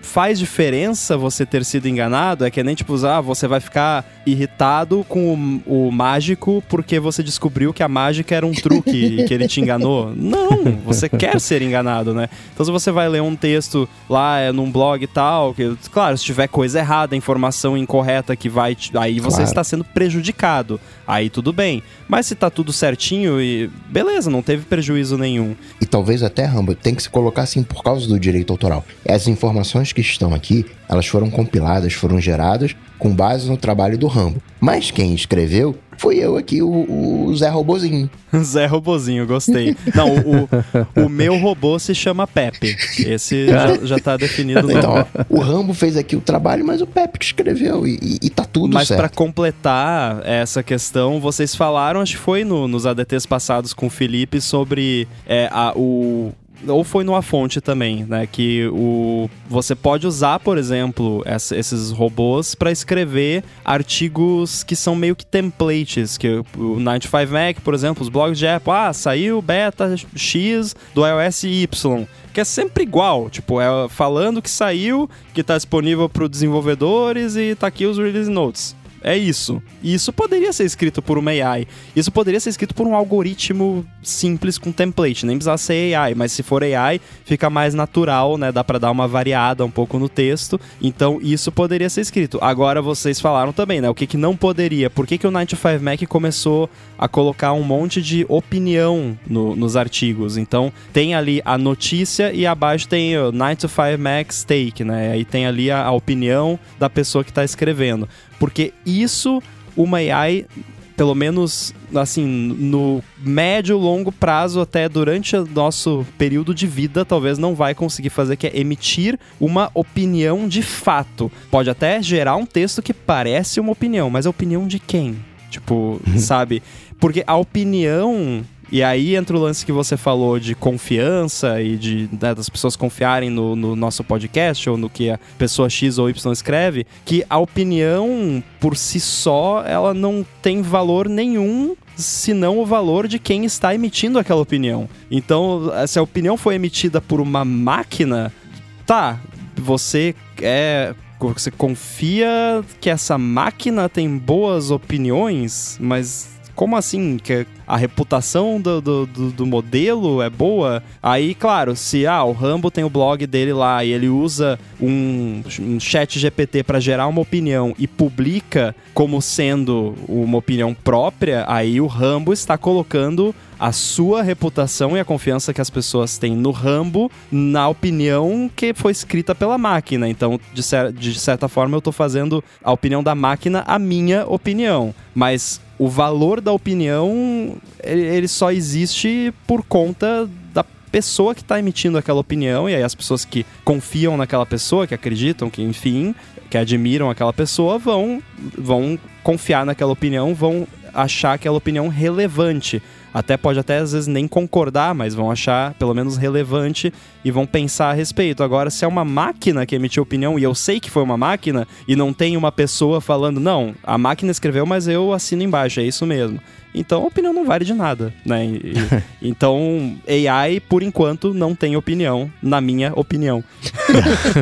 faz diferença você ter sido enganado? É que nem tipo, ah, você vai ficar irritado com o, o mágico porque você descobriu que a mágica era um truque e que ele te enganou. Não, você quer ser enganado, né? Então se você vai ler um texto lá é, num blog e tal, que, claro, se tiver coisa errada, informação incorreta que vai. Aí você claro. está sendo prejudicado. Aí tudo bem. Mas se tá tudo certinho e. Beleza, não teve prejuízo nenhum. E talvez até, Rambo, tem que se colocar assim por causa do direito autoral. As informações que estão aqui, elas foram compiladas, foram geradas com base no trabalho do Rambo. Mas quem escreveu foi eu aqui, o, o Zé Robozinho. Zé Robozinho, gostei. Não, o, o meu robô se chama Pepe. Esse já, já tá definido. Então, ó, o Rambo fez aqui o trabalho, mas o Pepe que escreveu e, e, e tá tudo mas certo. Mas para completar essa questão, vocês falaram, acho que foi no, nos ADTs passados com o Felipe, sobre é, a, o ou foi numa fonte também, né? Que o, você pode usar, por exemplo, essa, esses robôs para escrever artigos que são meio que templates, que o 95Mac, por exemplo, os blogs de Apple, ah, saiu beta X do iOS Y que é sempre igual, tipo, é falando que saiu, que tá disponível para os desenvolvedores e tá aqui os release notes. É isso. E isso poderia ser escrito por uma AI. Isso poderia ser escrito por um algoritmo simples com template. Nem precisa ser AI, mas se for AI, fica mais natural, né? Dá para dar uma variada um pouco no texto. Então, isso poderia ser escrito. Agora, vocês falaram também, né? O que, que não poderia? Por que, que o 95 Mac começou a colocar um monte de opinião no, nos artigos? Então, tem ali a notícia e abaixo tem o 95 Mac Take, né? Aí tem ali a, a opinião da pessoa que está escrevendo. Porque isso, uma AI pelo menos assim, no médio longo prazo, até durante o nosso período de vida, talvez não vai conseguir fazer, que é emitir uma opinião de fato. Pode até gerar um texto que parece uma opinião, mas a opinião de quem? Tipo, uhum. sabe? Porque a opinião e aí entra o lance que você falou de confiança e de né, das pessoas confiarem no, no, nosso podcast ou no que a pessoa X ou Y escreve, que a opinião por si só ela não tem valor nenhum senão o valor de quem está emitindo aquela opinião. Então, se a opinião foi emitida por uma máquina, tá, você é você confia que essa máquina tem boas opiniões, mas como assim? Que a reputação do, do, do, do, modelo é boa? Aí, claro, se ah, o Rambo tem o blog dele lá e ele usa um, um chat GPT para gerar uma opinião e publica como sendo uma opinião própria, aí o Rambo está colocando a sua reputação e a confiança que as pessoas têm no Rambo na opinião que foi escrita pela máquina. Então, de, cer de certa forma, eu estou fazendo a opinião da máquina a minha opinião. Mas o valor da opinião ele só existe por conta da pessoa que está emitindo aquela opinião e aí as pessoas que confiam naquela pessoa, que acreditam, que enfim, que admiram aquela pessoa vão vão confiar naquela opinião, vão achar aquela opinião relevante até pode até às vezes nem concordar, mas vão achar pelo menos relevante e vão pensar a respeito. Agora, se é uma máquina que emitiu opinião e eu sei que foi uma máquina e não tem uma pessoa falando, não, a máquina escreveu, mas eu assino embaixo, é isso mesmo. Então a opinião não vale de nada, né? E, então AI, por enquanto, não tem opinião, na minha opinião.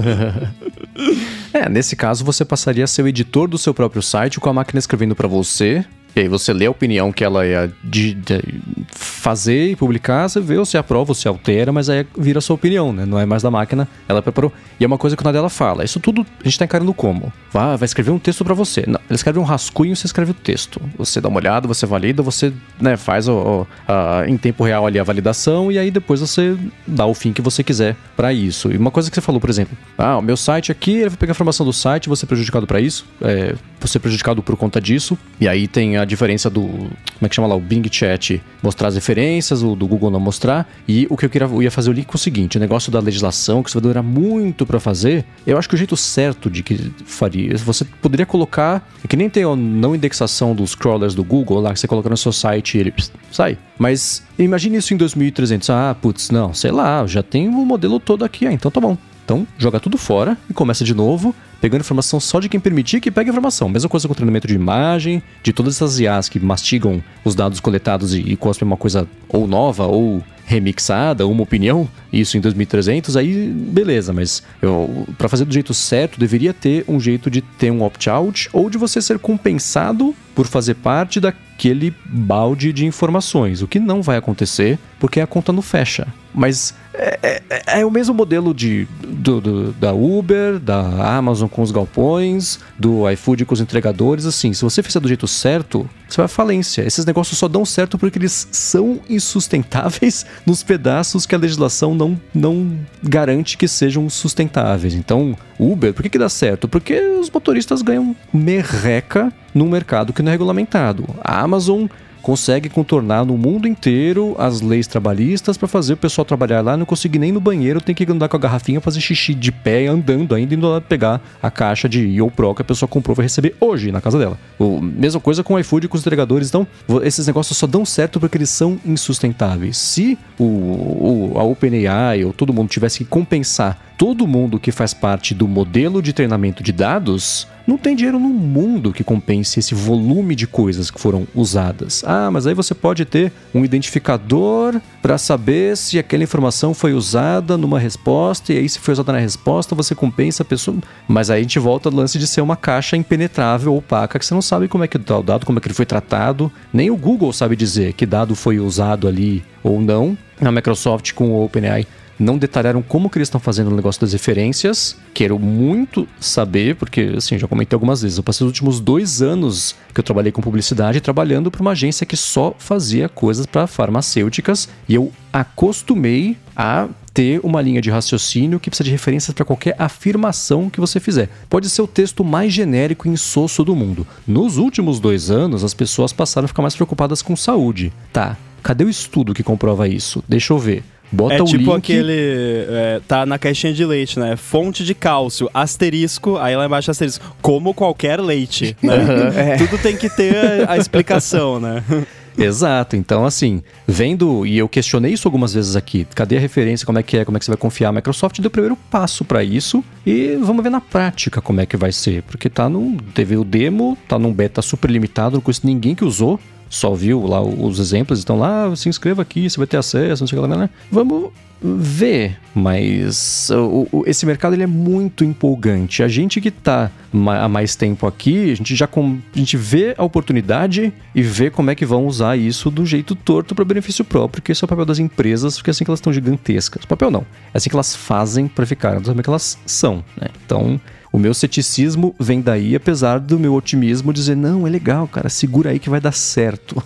é, nesse caso você passaria a ser o editor do seu próprio site com a máquina escrevendo para você e aí você lê a opinião que ela ia de, de fazer e publicar, você vê, você aprova, você altera, mas aí vira a sua opinião, né? Não é mais da máquina, ela preparou. E é uma coisa que o Nadella fala, isso tudo a gente tá encarando como? Vai, vai escrever um texto para você. Não, ele escreve um rascunho, você escreve o texto. Você dá uma olhada, você valida, você né, faz o, o a, em tempo real ali a validação e aí depois você dá o fim que você quiser para isso. E uma coisa que você falou, por exemplo, ah, o meu site aqui, ele vai pegar a informação do site, você é prejudicado para isso, é, você é prejudicado por conta disso, e aí tem a diferença do. Como é que chama lá? O Bing Chat mostrar as referências, o do Google não mostrar. E o que eu, queria, eu ia fazer o link com o seguinte: o negócio da legislação, que isso vai demorar muito para fazer. Eu acho que o jeito certo de que faria. Você poderia colocar. É que nem tem a não indexação dos crawlers do Google lá, que você coloca no seu site e ele pss, sai. Mas imagine isso em 2300. Ah, putz, não, sei lá, já tem o modelo todo aqui. Ah, então tá bom. Então, joga tudo fora e começa de novo pegando informação só de quem permitir que pegue informação. Mesma coisa com o treinamento de imagem, de todas essas IAs que mastigam os dados coletados e, e cospem uma coisa ou nova ou remixada, uma opinião, isso em 2300, aí beleza, mas para fazer do jeito certo, deveria ter um jeito de ter um opt-out ou de você ser compensado por fazer parte daquele balde de informações, o que não vai acontecer porque a conta não fecha. Mas é, é, é o mesmo modelo de, do, do, da Uber, da Amazon com os galpões, do iFood com os entregadores. Assim, se você fizer do jeito certo, você vai à falência. Esses negócios só dão certo porque eles são insustentáveis nos pedaços que a legislação não, não garante que sejam sustentáveis. Então, Uber, por que, que dá certo? Porque os motoristas ganham merreca num mercado que não é regulamentado. A Amazon consegue contornar no mundo inteiro as leis trabalhistas para fazer o pessoal trabalhar lá, não conseguir nem no banheiro, tem que andar com a garrafinha, fazer xixi de pé, andando ainda, indo lá pegar a caixa de YoPro que a pessoa comprou vai receber hoje na casa dela. O, mesma coisa com o iFood e com os entregadores. Então, esses negócios só dão certo porque eles são insustentáveis. Se o, o, a OpenAI ou todo mundo tivesse que compensar todo mundo que faz parte do modelo de treinamento de dados, não tem dinheiro no mundo que compense esse volume de coisas que foram usadas. Ah, mas aí você pode ter um identificador para saber se aquela informação foi usada numa resposta, e aí se foi usada na resposta, você compensa a pessoa. Mas aí a gente volta ao lance de ser uma caixa impenetrável, opaca, que você não sabe como é que tá o dado, como é que ele foi tratado. Nem o Google sabe dizer que dado foi usado ali ou não. A Microsoft com o OpenAI não detalharam como que eles estão fazendo o negócio das referências. Quero muito saber, porque, assim, já comentei algumas vezes. Eu passei os últimos dois anos que eu trabalhei com publicidade trabalhando para uma agência que só fazia coisas para farmacêuticas e eu acostumei a ter uma linha de raciocínio que precisa de referências para qualquer afirmação que você fizer. Pode ser o texto mais genérico e insosso do mundo. Nos últimos dois anos, as pessoas passaram a ficar mais preocupadas com saúde. Tá, cadê o estudo que comprova isso? Deixa eu ver. Bota é o tipo link. aquele. é, tá na caixinha de leite, né? Fonte de cálcio, asterisco, aí lá embaixo asterisco. Como qualquer leite. Né? Tudo tem que ter a, a explicação, né? Exato. Então, assim, vendo, e eu questionei isso algumas vezes aqui, cadê a referência, como é que é, como é que você vai confiar? A Microsoft deu o primeiro passo para isso e vamos ver na prática como é que vai ser, porque tá num, teve o demo, tá num beta super limitado, não conheço ninguém que usou, só viu lá os exemplos, estão lá, ah, se inscreva aqui, você vai ter acesso, não sei o que lá, né? Vamos ver, mas o, o, esse mercado ele é muito empolgante. A gente que está há mais tempo aqui, a gente já com, a gente vê a oportunidade e vê como é que vão usar isso do jeito torto para benefício próprio, que esse é o papel das empresas, porque é assim que elas estão gigantescas. O papel não, é assim que elas fazem para ficar, é que elas são, né? Então, o meu ceticismo vem daí, apesar do meu otimismo dizer, não, é legal, cara, segura aí que vai dar certo.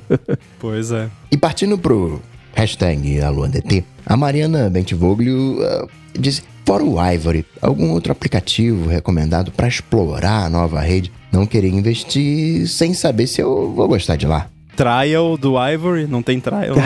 pois é. E partindo pro hashtag AluanDT, a Mariana Bentivoglio uh, disse, fora o Ivory, algum outro aplicativo recomendado para explorar a nova rede, não querer investir sem saber se eu vou gostar de lá. Trial do Ivory? Não tem trial.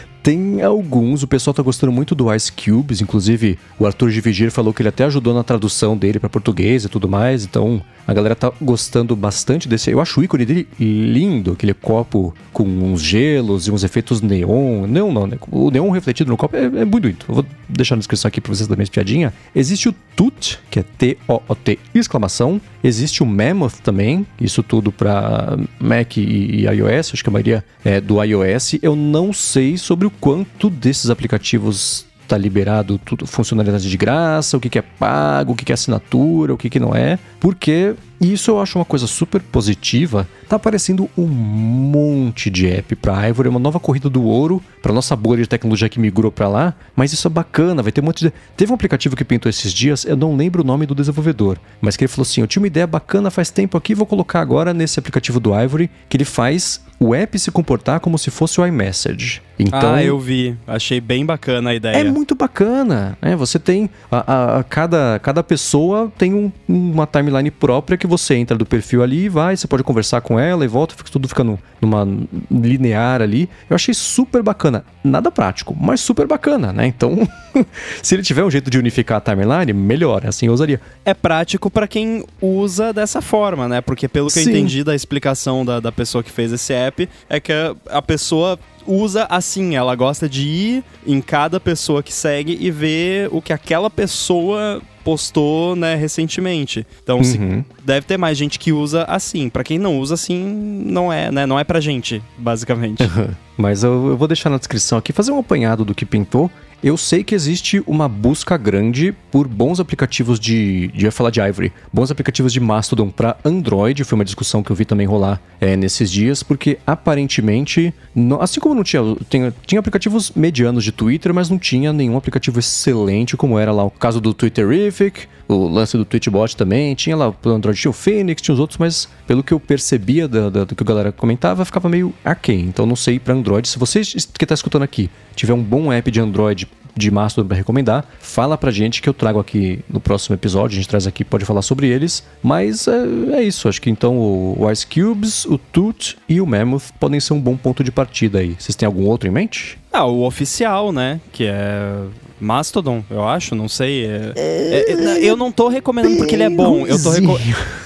Tem alguns, o pessoal tá gostando muito do Ice Cubes, inclusive o Arthur de Vigir falou que ele até ajudou na tradução dele para português e tudo mais, então a galera tá gostando bastante desse. Eu acho o ícone dele lindo, aquele copo com uns gelos e uns efeitos neon. Neon não, né? O neon refletido no copo é, é muito bonito. Eu vou deixar na descrição aqui pra vocês também piadinha. Existe o Tut, que é T-O-O-T, exclamação. Existe o Mammoth também, isso tudo para Mac e, iOS, acho que a maioria é do iOS. Eu não sei sobre o quanto desses aplicativos tá liberado tudo, funcionalidade de graça, o que, que é pago, o que, que é assinatura, o que, que não é, porque isso eu acho uma coisa super positiva. Tá aparecendo um monte de app para Ivory, uma nova corrida do ouro para nossa bolha de tecnologia que migrou para lá, mas isso é bacana, vai ter um monte de... Teve um aplicativo que pintou esses dias, eu não lembro o nome do desenvolvedor, mas que ele falou assim, eu tinha uma ideia bacana faz tempo aqui, vou colocar agora nesse aplicativo do Ivory, que ele faz o app se comportar como se fosse o iMessage. Então, ah, eu vi. Achei bem bacana a ideia. É muito bacana. Né? Você tem. A, a, a cada, cada pessoa tem um, uma timeline própria que você entra do perfil ali e vai. Você pode conversar com ela e volta, fica, tudo fica no, numa linear ali. Eu achei super bacana. Nada prático, mas super bacana, né? Então, se ele tiver um jeito de unificar a timeline, melhor. Assim eu usaria. É prático para quem usa dessa forma, né? Porque pelo que Sim. eu entendi da explicação da, da pessoa que fez esse app, é que a, a pessoa usa assim, ela gosta de ir em cada pessoa que segue e ver o que aquela pessoa postou, né, recentemente. Então, uhum. se, deve ter mais gente que usa assim. Para quem não usa assim, não é, né, não é pra gente, basicamente. Mas eu, eu, vou deixar na descrição aqui fazer um apanhado do que pintou eu sei que existe uma busca grande por bons aplicativos de. de ia falar de Ivory. Bons aplicativos de Mastodon para Android. Foi uma discussão que eu vi também rolar é, nesses dias, porque aparentemente. Não, assim como não tinha. Tinha, tinha aplicativos medianos de Twitter, mas não tinha nenhum aplicativo excelente, como era lá o caso do Twitterific, o lance do Twitchbot também. Tinha lá o Android, tinha o Phoenix, tinha os outros, mas pelo que eu percebia da, da, do que a galera comentava, ficava meio aquém. Então não sei para Android. Se você que está escutando aqui tiver um bom app de Android de Mastodon para recomendar, fala pra gente que eu trago aqui no próximo episódio, a gente traz aqui, pode falar sobre eles. Mas é, é isso, acho que então o, Ice Cubes, o Toot e o Mammoth podem ser um bom ponto de partida aí. Vocês têm algum outro em mente? Ah, o oficial, né? Que é Mastodon, eu acho, não sei. É, é, é, eu não tô recomendando porque ele é bom. Eu tô reco...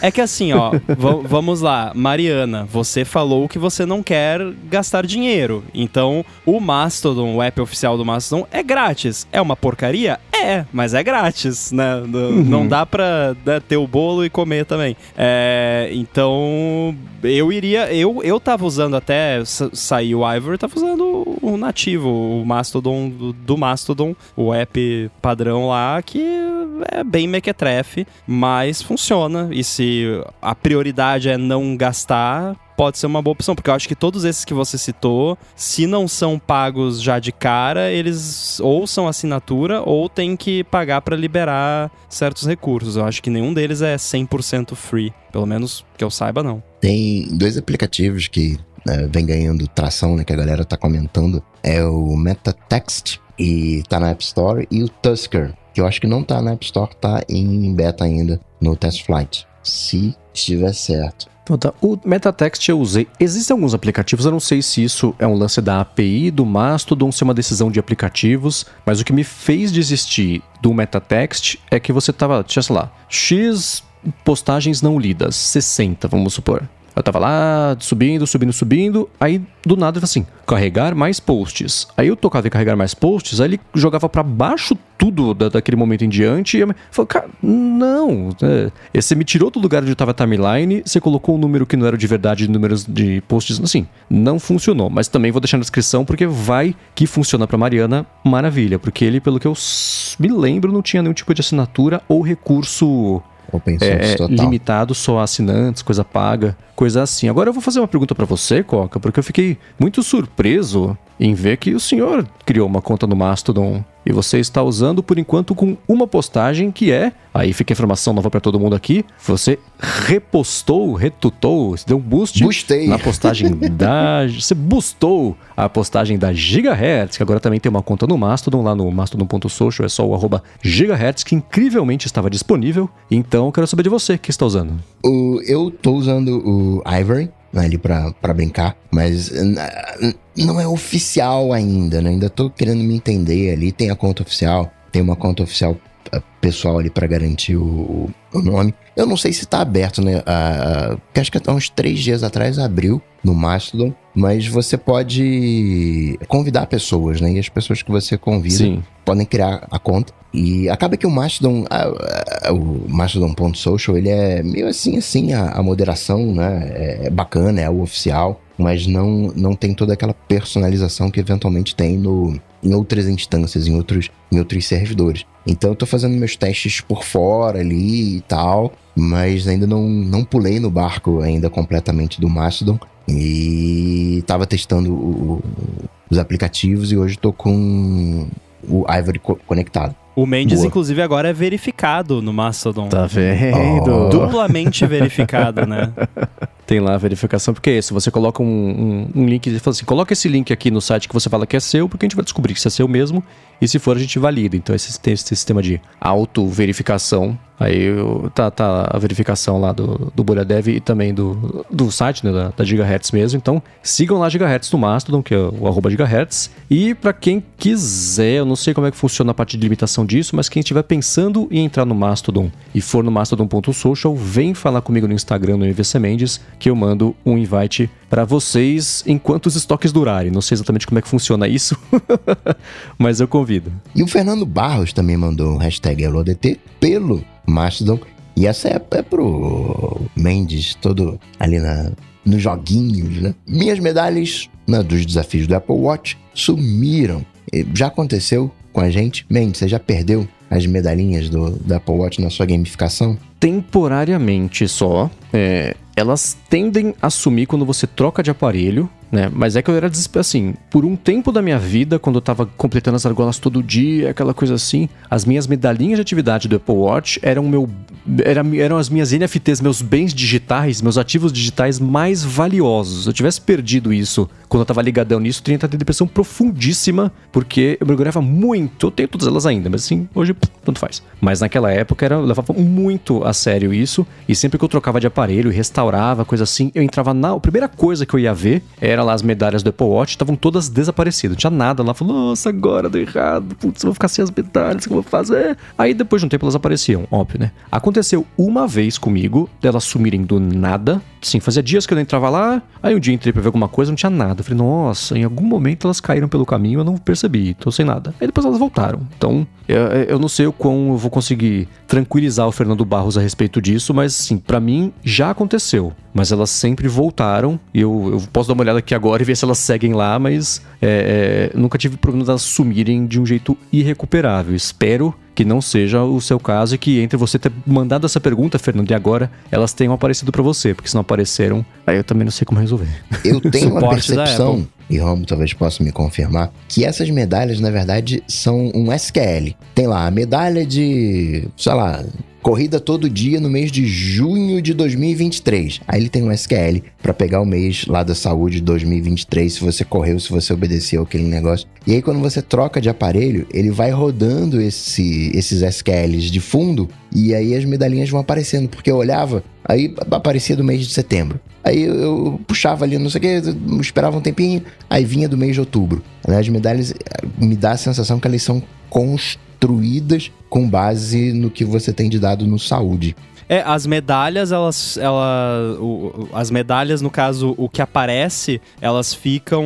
É que assim, ó, vamos lá. Mariana, você falou que você não quer gastar dinheiro. Então, o Mastodon, o app oficial do Mastodon, é grátis. É uma porcaria? É, mas é grátis, né? Uhum. Não dá pra né, ter o bolo e comer também. É, então, eu iria. Eu, eu tava usando até sair o Ivor, tava usando o nativo, o Mastodon do, do Mastodon, o app padrão lá, que é bem mequetrefe, mas funciona. E se a prioridade é não gastar, pode ser uma boa opção, porque eu acho que todos esses que você citou, se não são pagos já de cara, eles ou são assinatura ou tem que pagar para liberar certos recursos. Eu acho que nenhum deles é 100% free, pelo menos que eu saiba não. Tem dois aplicativos que né, vem ganhando tração, né, que a galera tá comentando, é o MetaText e tá na App Store e o Tusker, que eu acho que não tá na App Store, tá em beta ainda no Test Flight. Se estiver certo. Então tá. O MetaText eu usei. Existem alguns aplicativos, eu não sei se isso é um lance da API, do Mastodon, se é uma decisão de aplicativos, mas o que me fez desistir do MetaText é que você tava, tinha, sei lá, X postagens não lidas, 60, vamos supor. Eu tava lá, subindo, subindo, subindo. Aí, do nada, assim: carregar mais posts. Aí eu tocava em carregar mais posts, aí ele jogava para baixo tudo da, daquele momento em diante. E eu falei, cara, não. É, você me tirou do lugar onde estava a timeline, você colocou um número que não era de verdade de números de posts. Assim, não funcionou. Mas também vou deixar na descrição, porque vai que funciona para Mariana, maravilha. Porque ele, pelo que eu me lembro, não tinha nenhum tipo de assinatura ou recurso Open source é, total. limitado só a assinantes, coisa paga, coisa assim. Agora eu vou fazer uma pergunta para você, Coca, porque eu fiquei muito surpreso em ver que o senhor criou uma conta no Mastodon e você está usando por enquanto com uma postagem que é, aí fica a informação nova para todo mundo aqui, você repostou, retutou, deu um boost Boostei. na postagem da, você boostou a postagem da Gigahertz, que agora também tem uma conta no Mastodon, lá no mastodon.social, é só o arroba Gigahertz, que incrivelmente estava disponível, então eu quero saber de você, que está usando. O, eu tô usando o Ivory, ali pra brincar, mas não é oficial ainda, né? Ainda tô querendo me entender ali. Tem a conta oficial, tem uma conta oficial eh, pessoal ali para garantir o, o, nome. Eu não sei se tá aberto, né? Uh, acho que há uns três dias atrás abriu no Mastodon, mas você pode convidar pessoas, né? E as pessoas que você convida Sim. podem criar a conta. E acaba que o Mastodon, a, a, o Mastodon.social, ele é meio assim, assim, a, a moderação, né? É, é bacana, é o oficial, mas não, não tem toda aquela personalização que eventualmente tem no, em outras instâncias, em outros, em outros servidores. Então eu tô fazendo meus testes por fora ali e tal, mas ainda não, não pulei no barco ainda completamente do Mastodon. E tava testando o, os aplicativos e hoje tô com o Ivory co conectado. O Mendes, Boa. inclusive, agora é verificado no Mastodon. Tá vendo? Oh. Duplamente verificado, né? Tem lá a verificação, porque é isso. Você coloca um, um, um link e fala assim: coloca esse link aqui no site que você fala que é seu, porque a gente vai descobrir que isso é seu mesmo. E se for, a gente valida. Então, esse, esse sistema de auto-verificação Aí tá, tá a verificação lá do, do Bolha Dev e também do, do site, né, da, da Gigahertz mesmo. Então sigam lá Gigahertz no Mastodon, que é o arroba Gigahertz. E para quem quiser, eu não sei como é que funciona a parte de limitação disso, mas quem estiver pensando em entrar no Mastodon e for no mastodon.social, vem falar comigo no Instagram, no MVC Mendes, que eu mando um invite para vocês enquanto os estoques durarem. Não sei exatamente como é que funciona isso, mas eu convido. E o Fernando Barros também mandou um hashtag EloDT pelo Mastodon. E essa é, é pro Mendes, todo ali na, nos joguinhos, né? Minhas medalhas né, dos desafios do Apple Watch sumiram. Já aconteceu com a gente? Mendes, você já perdeu as medalhinhas do, do Apple Watch na sua gamificação? Temporariamente só. É, elas tendem a sumir quando você troca de aparelho né? Mas é que eu era assim, por um tempo da minha vida, quando eu tava completando as argolas todo dia, aquela coisa assim, as minhas medalhinhas de atividade do Apple Watch eram meu era, eram as minhas NFTs, meus bens digitais, meus ativos digitais mais valiosos. Se eu tivesse perdido isso quando eu tava ligadão nisso, eu teria entrado em depressão profundíssima, porque eu mergulhava muito. Eu tenho todas elas ainda, mas assim, hoje tanto faz. Mas naquela época era, eu levava muito a sério isso, e sempre que eu trocava de aparelho restaurava, coisa assim, eu entrava na. A primeira coisa que eu ia ver era lá as medalhas do Apple Watch, estavam todas desaparecidas. Não tinha nada lá. Falei, nossa, agora deu errado, putz, eu vou ficar sem as medalhas, o que eu vou fazer? Aí depois de um tempo elas apareciam, óbvio, né? Aconteceu uma vez comigo, delas sumirem do nada. Sim, fazia dias que eu não entrava lá, aí um dia entrei pra ver alguma coisa, não tinha nada. Eu falei, nossa, em algum momento elas caíram pelo caminho, eu não percebi, tô sem nada. Aí depois elas voltaram. Então, eu, eu não sei o quão eu vou conseguir tranquilizar o Fernando Barros a respeito disso, mas assim, para mim já aconteceu. Mas elas sempre voltaram. E eu, eu posso dar uma olhada aqui agora e ver se elas seguem lá, mas é, é, nunca tive problema delas sumirem de um jeito irrecuperável. Espero que não seja o seu caso e que entre você ter mandado essa pergunta, Fernando, e agora elas tenham aparecido para você, porque se não apareceram, aí eu também não sei como resolver. Eu tenho uma percepção, e Romo talvez possa me confirmar, que essas medalhas, na verdade, são um SQL. Tem lá a medalha de, sei lá, corrida todo dia no mês de junho de 2023. Aí ele tem um SQL para pegar o mês lá da saúde de 2023, se você correu, se você obedeceu aquele negócio. E aí quando você troca de aparelho, ele vai rodando esse, esses SQLs de fundo e aí as medalhinhas vão aparecendo, porque eu olhava, aí aparecia do mês de setembro. Aí eu puxava ali, não sei o que, esperava um tempinho, aí vinha do mês de outubro. As medalhas eh, me dá a sensação que elas são construídas com base no que você tem de dado no saúde. É, as medalhas, elas. Ela, o, as medalhas, no caso, o que aparece, elas ficam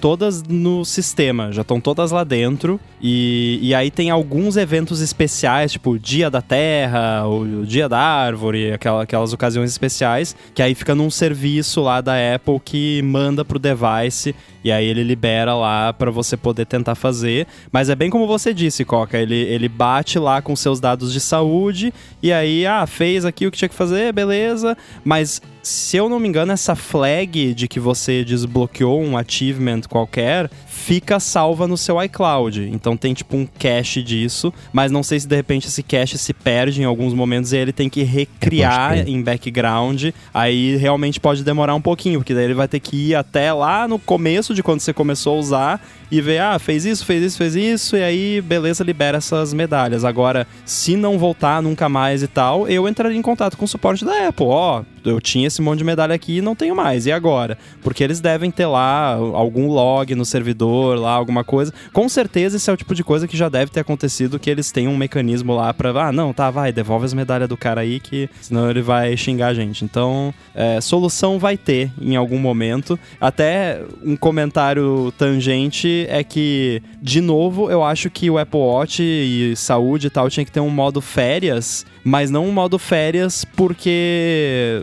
todas no sistema, já estão todas lá dentro. E, e aí tem alguns eventos especiais, tipo o Dia da Terra, o, o Dia da Árvore, aquela, aquelas ocasiões especiais, que aí fica num serviço lá da Apple que manda pro device e aí ele libera lá para você poder tentar fazer. Mas é bem como você disse, Coca. Ele, ele bate lá com seus dados de saúde e aí, ah, fez aqui o que tinha que fazer, beleza. Mas se eu não me engano, essa flag de que você desbloqueou um achievement qualquer fica salva no seu iCloud. Então tem tipo um cache disso, mas não sei se de repente esse cache se perde em alguns momentos e ele tem que recriar em background. Aí realmente pode demorar um pouquinho, porque daí ele vai ter que ir até lá no começo de quando você começou a usar e ver, ah, fez isso, fez isso, fez isso, e aí, beleza, libera essas medalhas. Agora, se não voltar nunca mais e tal, eu entraria em contato com o suporte da Apple. Ó, oh, eu tinha esse monte de medalha aqui e não tenho mais, e agora? Porque eles devem ter lá algum log no servidor, lá, alguma coisa. Com certeza, esse é o tipo de coisa que já deve ter acontecido, que eles têm um mecanismo lá pra, ah, não, tá, vai, devolve as medalhas do cara aí, que senão ele vai xingar a gente. Então, é, solução vai ter em algum momento. Até um comentário tangente é que, de novo, eu acho que o Apple Watch e saúde e tal tinha que ter um modo férias, mas não um modo férias porque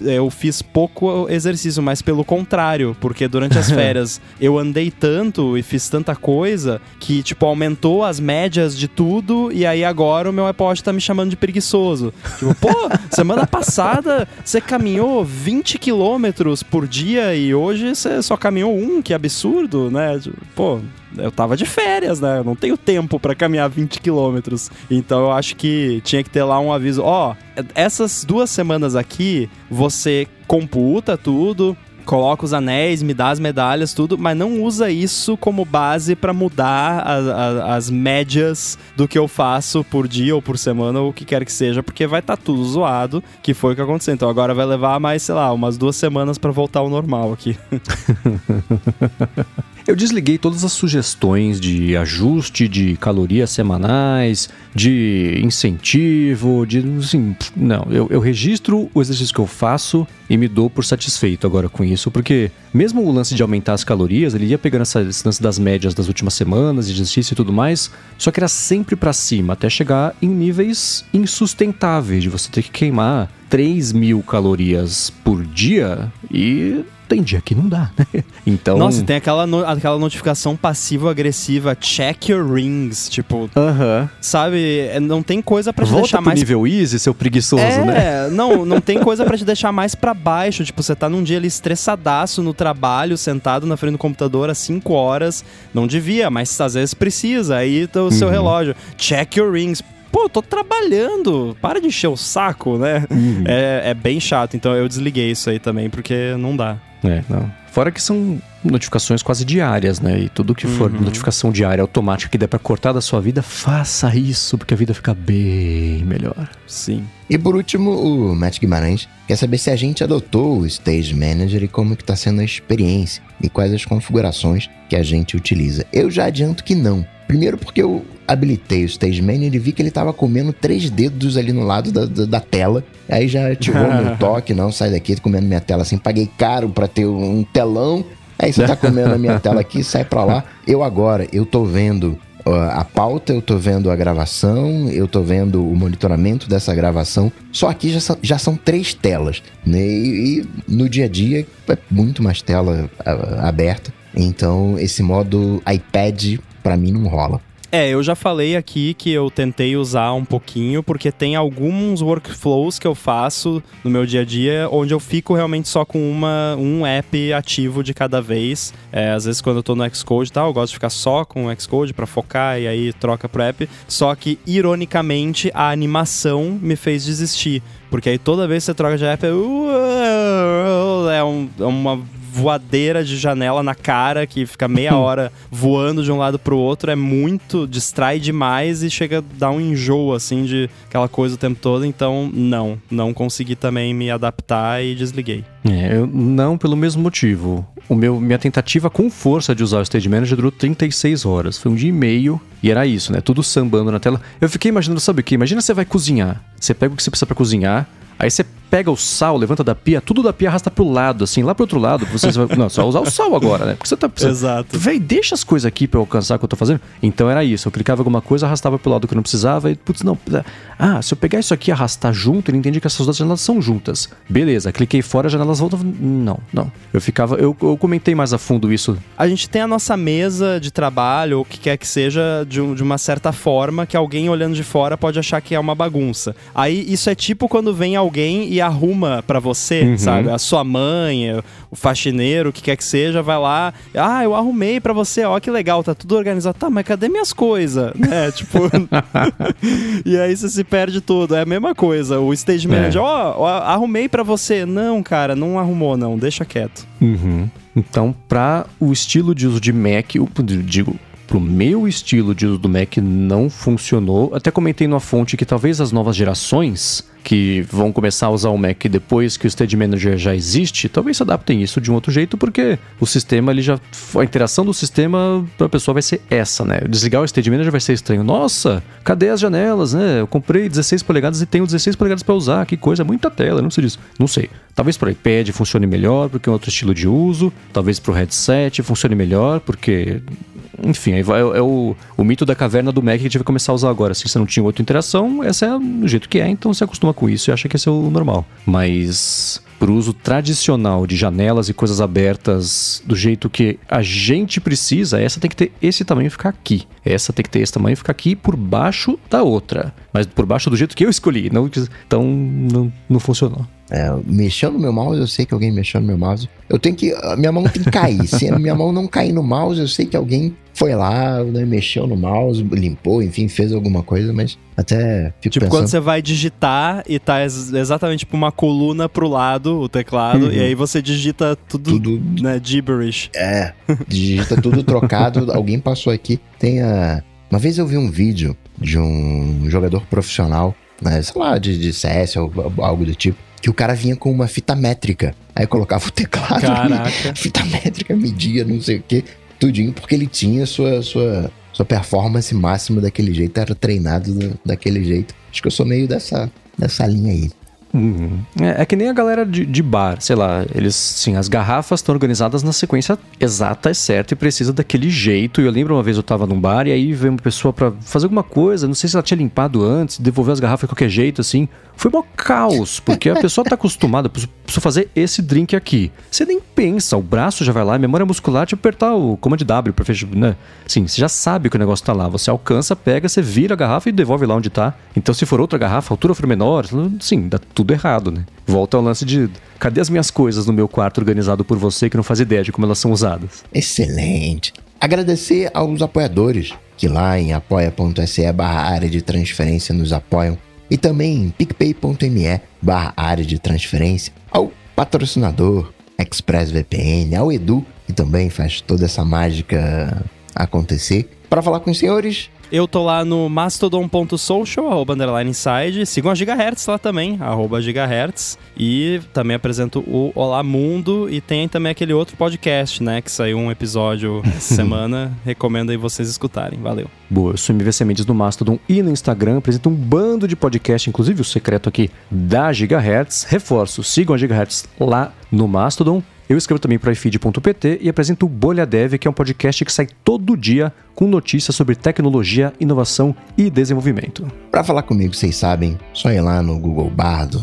eu fiz pouco exercício, mas pelo contrário, porque durante as férias eu andei tanto e fiz tanta coisa que, tipo, aumentou as médias de tudo e aí agora o meu Apple Watch tá me chamando de preguiçoso. Tipo, pô, semana passada você caminhou 20 quilômetros por dia e hoje você só caminhou um, que absurdo, né? Tipo, pô, eu tava de férias, né? Eu não tenho tempo para caminhar 20 quilômetros. Então eu acho que tinha que ter lá um aviso: ó, oh, essas duas semanas aqui você computa tudo, coloca os anéis, me dá as medalhas, tudo, mas não usa isso como base para mudar a, a, as médias do que eu faço por dia ou por semana ou o que quer que seja, porque vai estar tá tudo zoado, que foi o que aconteceu. Então agora vai levar mais, sei lá, umas duas semanas para voltar ao normal aqui. Eu desliguei todas as sugestões de ajuste de calorias semanais, de incentivo, de. Assim, não, eu, eu registro o exercício que eu faço e me dou por satisfeito agora com isso, porque mesmo o lance de aumentar as calorias, ele ia pegando essa distância das médias das últimas semanas, de exercício e tudo mais, só que era sempre para cima, até chegar em níveis insustentáveis, de você ter que queimar 3 mil calorias por dia e tem dia que não dá, né? Então. Nossa, tem aquela, no, aquela notificação passivo-agressiva, check your rings, tipo, Aham. sabe? é, Não tem coisa pra te Volta deixar pro mais nível easy, seu preguiçoso, é, né? não, não tem coisa pra te deixar mais pra baixo. Tipo, você tá num dia ali estressadaço no trabalho, sentado na frente do computador às 5 horas. Não devia, mas às vezes precisa. Aí tá o seu relógio. Check your rings. Pô, tô trabalhando. Para de encher o saco, né? É, é bem chato. Então eu desliguei isso aí também, porque não dá. É, não. Fora que são notificações quase diárias, né? E tudo que for Uhum. notificação diária automática que der pra cortar da sua vida, faça isso, porque a vida fica bem melhor. Sim. E por último, o Matt Guimarães quer saber se a gente adotou o Stage Manager e como que tá sendo a experiência e quais as configurações que a gente utiliza. Eu já adianto que não. Primeiro porque eu habilitei o Stage Manager e vi que ele tava comendo três dedos ali no lado da, da, da tela. Aí já ativou meu toque, não, sai daqui, tô comendo minha tela assim, paguei caro pra ter um telão. Aí você tá comendo a minha tela aqui, sai pra lá. Eu agora, eu tô vendo a pauta, eu tô vendo a gravação, eu tô vendo o monitoramento dessa gravação. Só aqui já são, já são três telas, né? E, e no dia a dia é muito mais tela a- aberta. Então esse modo iPad pra mim não rola. É, eu já falei aqui que eu tentei usar um pouquinho, porque tem alguns workflows que eu faço no meu dia a dia, onde eu fico realmente só com uma, um app ativo de cada vez. É, às vezes quando eu tô no Xcode e tal, eu gosto de ficar só com o Xcode pra focar e aí troca pro app. Só que, ironicamente, a animação me fez desistir. Porque aí toda vez que você troca de app, é, é, é uma voadeira de janela na cara que fica meia hora voando de um lado pro outro é muito, distrai demais e chega a dar um enjoo assim de aquela coisa o tempo todo, então não, não consegui também me adaptar e desliguei. É, eu não pelo mesmo motivo. O meu, minha tentativa com força de usar o Stage Manager durou 36 horas. Foi um dia e meio e era isso, né? Tudo sambando na tela. Eu fiquei imaginando, sabe o que? Imagina você vai cozinhar. Você pega o que você precisa pra cozinhar, aí você pega o sal, levanta da pia, tudo da pia arrasta pro lado, assim, lá pro outro lado. Você vai, não, só usar o sal agora, né? Porque você tá precisando. Exato. Véi, deixa as coisas aqui pra eu alcançar o que eu tô fazendo. Então era isso. Eu clicava em alguma coisa, arrastava pro lado que eu não precisava e, putz, não. Ah, se eu pegar isso aqui e arrastar junto, ele entende que essas duas janelas são juntas. Beleza, cliquei fora, as janelas voltam. Não, não. Eu ficava. Eu, eu comentei mais a fundo isso. A gente tem a nossa mesa de trabalho, ou o que quer que seja, de, um- de uma certa forma, que alguém olhando de fora pode achar que é uma bagunça. Aí isso é tipo quando vem alguém e arruma pra você, sabe? A sua mãe, o faxineiro, o que quer que seja, vai lá. Ah, eu arrumei pra você, ó, que legal, tá tudo organizado. Tá, mas cadê minhas coisas? Né? Tipo. e aí você se perde tudo. É a mesma coisa. O stage manager, ó, ó, arrumei pra você. Não, cara, não arrumou, não. Deixa quieto. Então, para o estilo de uso de Mac, eu digo, pro meu estilo de uso do Mac não funcionou. Até comentei numa fonte que talvez as novas gerações que vão começar a usar o Mac depois que o Stage Manager já existe, talvez se adaptem isso de um outro jeito, porque o sistema ele já a interação do sistema para a pessoa vai ser essa, né? Desligar o Stage Manager vai ser estranho. Nossa, cadê as janelas, né? Eu comprei 16 polegadas e tenho 16 polegadas para usar. Que coisa, muita tela, não sei disso. Não sei. Talvez para o iPad funcione melhor, porque é outro estilo de uso. Talvez para o headset funcione melhor, porque enfim, vai- é, o, o mito da caverna do Mac que a gente vai começar a usar agora. Se você não tinha outra interação, essa é o jeito que é, então você acostuma com isso e acha que esse é o normal. Mas pro uso tradicional de janelas e coisas abertas do jeito que a gente precisa, essa tem que ter esse tamanho e ficar aqui. Essa tem que ter esse tamanho e ficar aqui por baixo da outra. Mas por baixo do jeito que eu escolhi. Não, então não, não funcionou. É, mexendo no meu mouse, eu sei que alguém mexeu no meu mouse. Eu tenho que. Minha mão tem que cair. Se a minha mão não cair no mouse, eu sei que alguém foi lá, né, mexeu no mouse, limpou, enfim, fez alguma coisa, mas até fico Tipo, pensando. quando você vai digitar e tá ex- exatamente tipo uma coluna pro lado, o teclado, e aí você digita tudo, Tudo né, gibberish. É, digita tudo trocado. Alguém passou aqui. Tem a. Uma vez eu vi um vídeo de um jogador profissional, né, sei lá, de, de CS ou algo do tipo, que o cara vinha com uma fita métrica. Aí colocava o teclado. Caraca. fita métrica media, não sei o que, tudinho, porque ele tinha sua, sua, sua performance máxima daquele jeito, era treinado da- daquele jeito. Acho que eu sou meio dessa, dessa linha aí. Uhum. É, é que nem a galera de, de bar, sei lá, eles, sim, as garrafas estão organizadas na sequência exata, é certo, e precisa daquele jeito. E eu lembro uma vez eu tava num bar e aí veio uma pessoa pra fazer alguma coisa, não sei se ela tinha limpado antes, devolveu as garrafas de qualquer jeito, assim. Foi mó caos, porque a pessoa tá acostumada, preciso fazer esse drink aqui. Você nem pensa, o braço já vai lá, a memória muscular de apertar o Command W para fechar, né? Sim, você já sabe que o negócio tá lá. Você alcança, pega, você vira a garrafa e devolve lá onde tá. Então, se for outra garrafa, a altura for menor, sim, dá tudo errado, né? Volta ao lance de cadê as minhas coisas no meu quarto organizado por você que não faz ideia de como elas são usadas? Excelente. Agradecer aos apoiadores que lá em apoia.se barra área de transferência nos apoiam e também em picpay.me barra área de transferência ao patrocinador ExpressVPN, ao Edu, que também faz toda essa mágica acontecer. Para falar com os senhores, eu tô lá no mastodon.social, arroba underline inside. Sigam a Gigahertz lá também, arroba Gigahertz. E também apresento o Olá Mundo e tem também aquele outro podcast, né? Que saiu um episódio essa semana. Recomendo aí vocês escutarem. Valeu. Boa, eu sou MVC Mendes no Mastodon e no Instagram. Apresento um bando de podcast, inclusive o secreto aqui da Gigahertz. Reforço, sigam a Gigahertz lá no Mastodon. Eu escrevo também para ifeed.pt e apresento o Bolha Dev, que é um podcast que sai todo dia com notícias sobre tecnologia, inovação e desenvolvimento. Para falar comigo, vocês sabem, só ir lá no Google Bardo,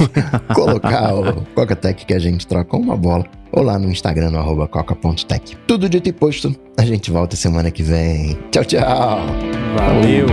colocar o Coca-Tech que a gente troca uma bola, ou lá no Instagram, no arroba coca.tech. Tudo dito e posto, a gente volta semana que vem. Tchau, tchau! Valeu!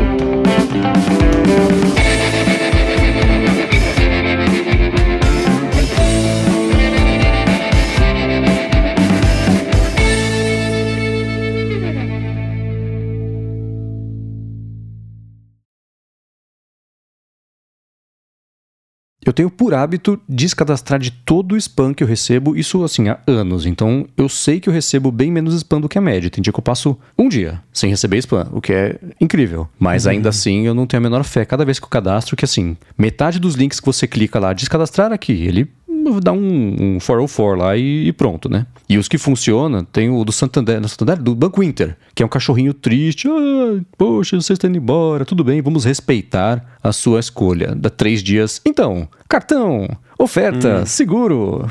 Eu tenho por hábito descadastrar de todo o spam que eu recebo, isso assim, há anos. Então eu sei que eu recebo bem menos spam do que a média. Tem dia que eu passo um dia sem receber spam, o que é incrível. Mas uhum. ainda assim eu não tenho a menor fé cada vez que eu cadastro, que assim, metade dos links que você clica lá, descadastrar aqui, ele dá um, um 404 lá e, e, pronto, né? E os que funcionam, tem o do Santander, Santander, do Banco Inter, que é um cachorrinho triste. Ah, poxa, você está indo embora, tudo bem, vamos respeitar a sua escolha. Dá três dias. Então, cartão, Oferta, hum. seguro.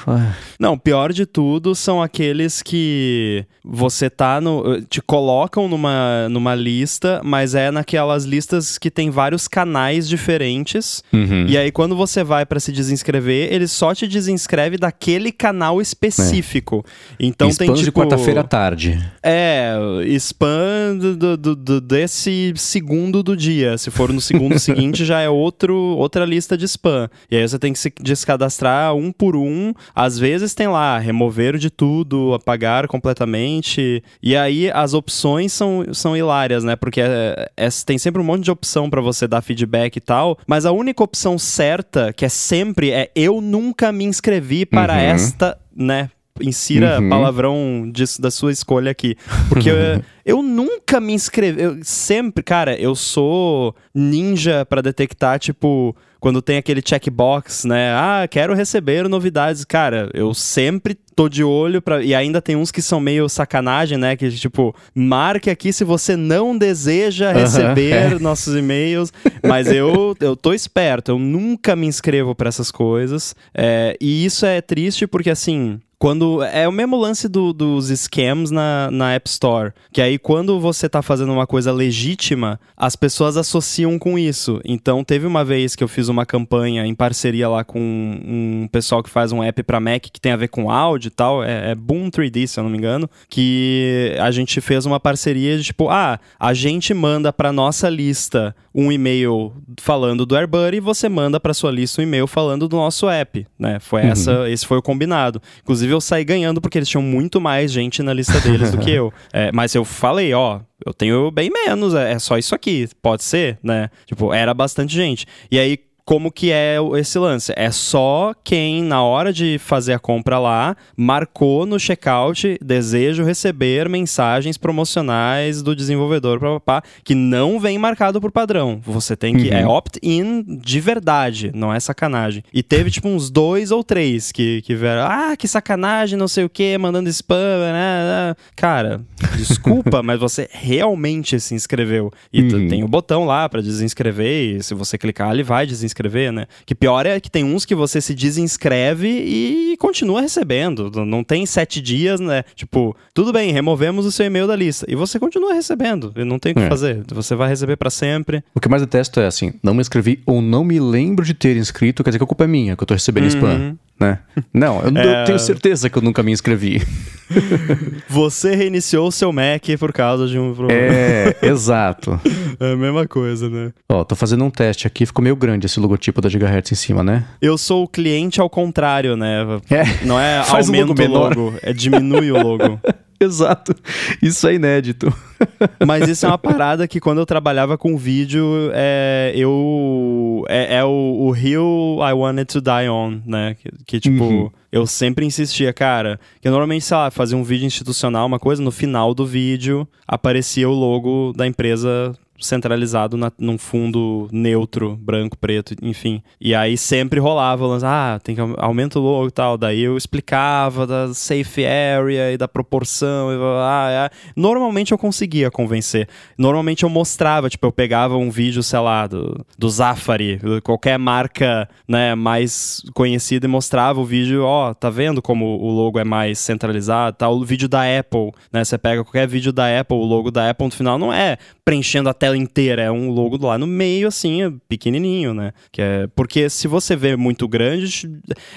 Não, pior de tudo são aqueles que você tá no. te colocam numa, numa lista, mas é naquelas listas que tem vários canais diferentes. Uhum. E aí, quando você vai para se desinscrever, ele só te desinscreve daquele canal específico. É. Então spam tem tipo. de quarta-feira à tarde. É, spam do, do, do, desse segundo do dia. Se for no segundo seguinte, já é outro, outra lista de spam. E aí você tem que se descadastrar cadastrar um por um. Às vezes tem lá, remover de tudo, apagar completamente. E aí as opções são, são hilárias, né? Porque é, é, tem sempre um monte de opção para você dar feedback e tal. Mas a única opção certa, que é sempre, é eu nunca me inscrevi para uhum. esta, né? insira uhum. palavrão disso, da sua escolha aqui. Porque eu, eu nunca me inscrevi. Eu sempre, cara, eu sou ninja para detectar, tipo, quando tem aquele checkbox, né? Ah, quero receber novidades. Cara, eu sempre tô de olho para e ainda tem uns que são meio sacanagem, né? Que tipo, marque aqui se você não deseja receber é. nossos e-mails. Mas eu, eu tô esperto, eu nunca me inscrevo para essas coisas. É, e isso é triste porque assim quando é o mesmo lance do, dos scams na, na App Store, que aí quando você está fazendo uma coisa legítima, as pessoas associam com isso. Então teve uma vez que eu fiz uma campanha em parceria lá com um pessoal que faz um app para Mac que tem a ver com áudio e tal, é, é Boom 3D, se eu não me engano, que a gente fez uma parceria de tipo, ah, a gente manda para nossa lista um e-mail falando do AirBuddy e você manda para sua lista um e-mail falando do nosso app, né? Foi uhum. essa, esse foi o combinado. Inclusive eu saí ganhando porque eles tinham muito mais gente na lista deles do que eu. É, mas eu falei, ó, eu tenho bem menos, é, é só isso aqui, pode ser, né? Tipo, era bastante gente. E aí como que é esse lance? É só quem, na hora de fazer a compra lá, marcou no checkout desejo receber mensagens promocionais do desenvolvedor, papá, que não vem marcado por padrão. Você tem que. É uhum. É opt-in de verdade, não é sacanagem. E teve, tipo, uns dois ou três que, que vieram, ah, que sacanagem, não sei o que, mandando spam, né, né? Cara, desculpa, mas você realmente se inscreveu. E uhum. tem o botão lá para desinscrever, e se você clicar, ele vai desinscrever inscrever, né? Que pior é que tem uns que você se desinscreve e continua recebendo. Não tem sete dias, né? Tipo, tudo bem, removemos o seu e-mail da lista. E você continua recebendo. E não tem o que é. fazer. Você vai receber para sempre. O que mais detesto é assim, não me inscrevi ou não me lembro de ter inscrito, quer dizer que a culpa é minha, que eu tô recebendo uhum. spam. Né? Não, eu, É. eu tenho certeza que eu nunca me inscrevi. Você reiniciou o seu Mac por causa de um problema. É, exato. É a mesma coisa, né? Ó, tô fazendo um teste aqui, ficou meio grande esse logotipo da Gigahertz em cima, né? Eu sou o cliente ao contrário, né? É, Não é Faz um aumenta logo o menor. logo, é diminui o logo. exato. Isso é inédito. Mas isso é uma parada que quando eu trabalhava com vídeo, é, eu. É, é o, o Hill I Wanted to Die On, né? Que, que, tipo, Uhum. eu sempre insistia, cara. Que normalmente, sei lá, fazia um vídeo institucional, uma coisa, no final do vídeo aparecia o logo da empresa centralizado na, num fundo neutro, branco, preto, enfim. E aí sempre rolava, ah, tem que au- aumenta o logo e tal. Daí eu explicava da safe area e da proporção. E, blá, blá, blá. Ah, Normalmente eu conseguia convencer. Normalmente eu mostrava, tipo, eu pegava um vídeo, sei lá, do, do Zafari, qualquer marca né, mais conhecida e mostrava o vídeo, ó, tá vendo como o logo é mais centralizado, tá? O vídeo da Apple, né? Você pega qualquer vídeo da Apple, o logo da Apple no final não é preenchendo a tela inteira, é um logo lá no meio, assim, é pequenininho, né? Que é, porque se você vê muito grande,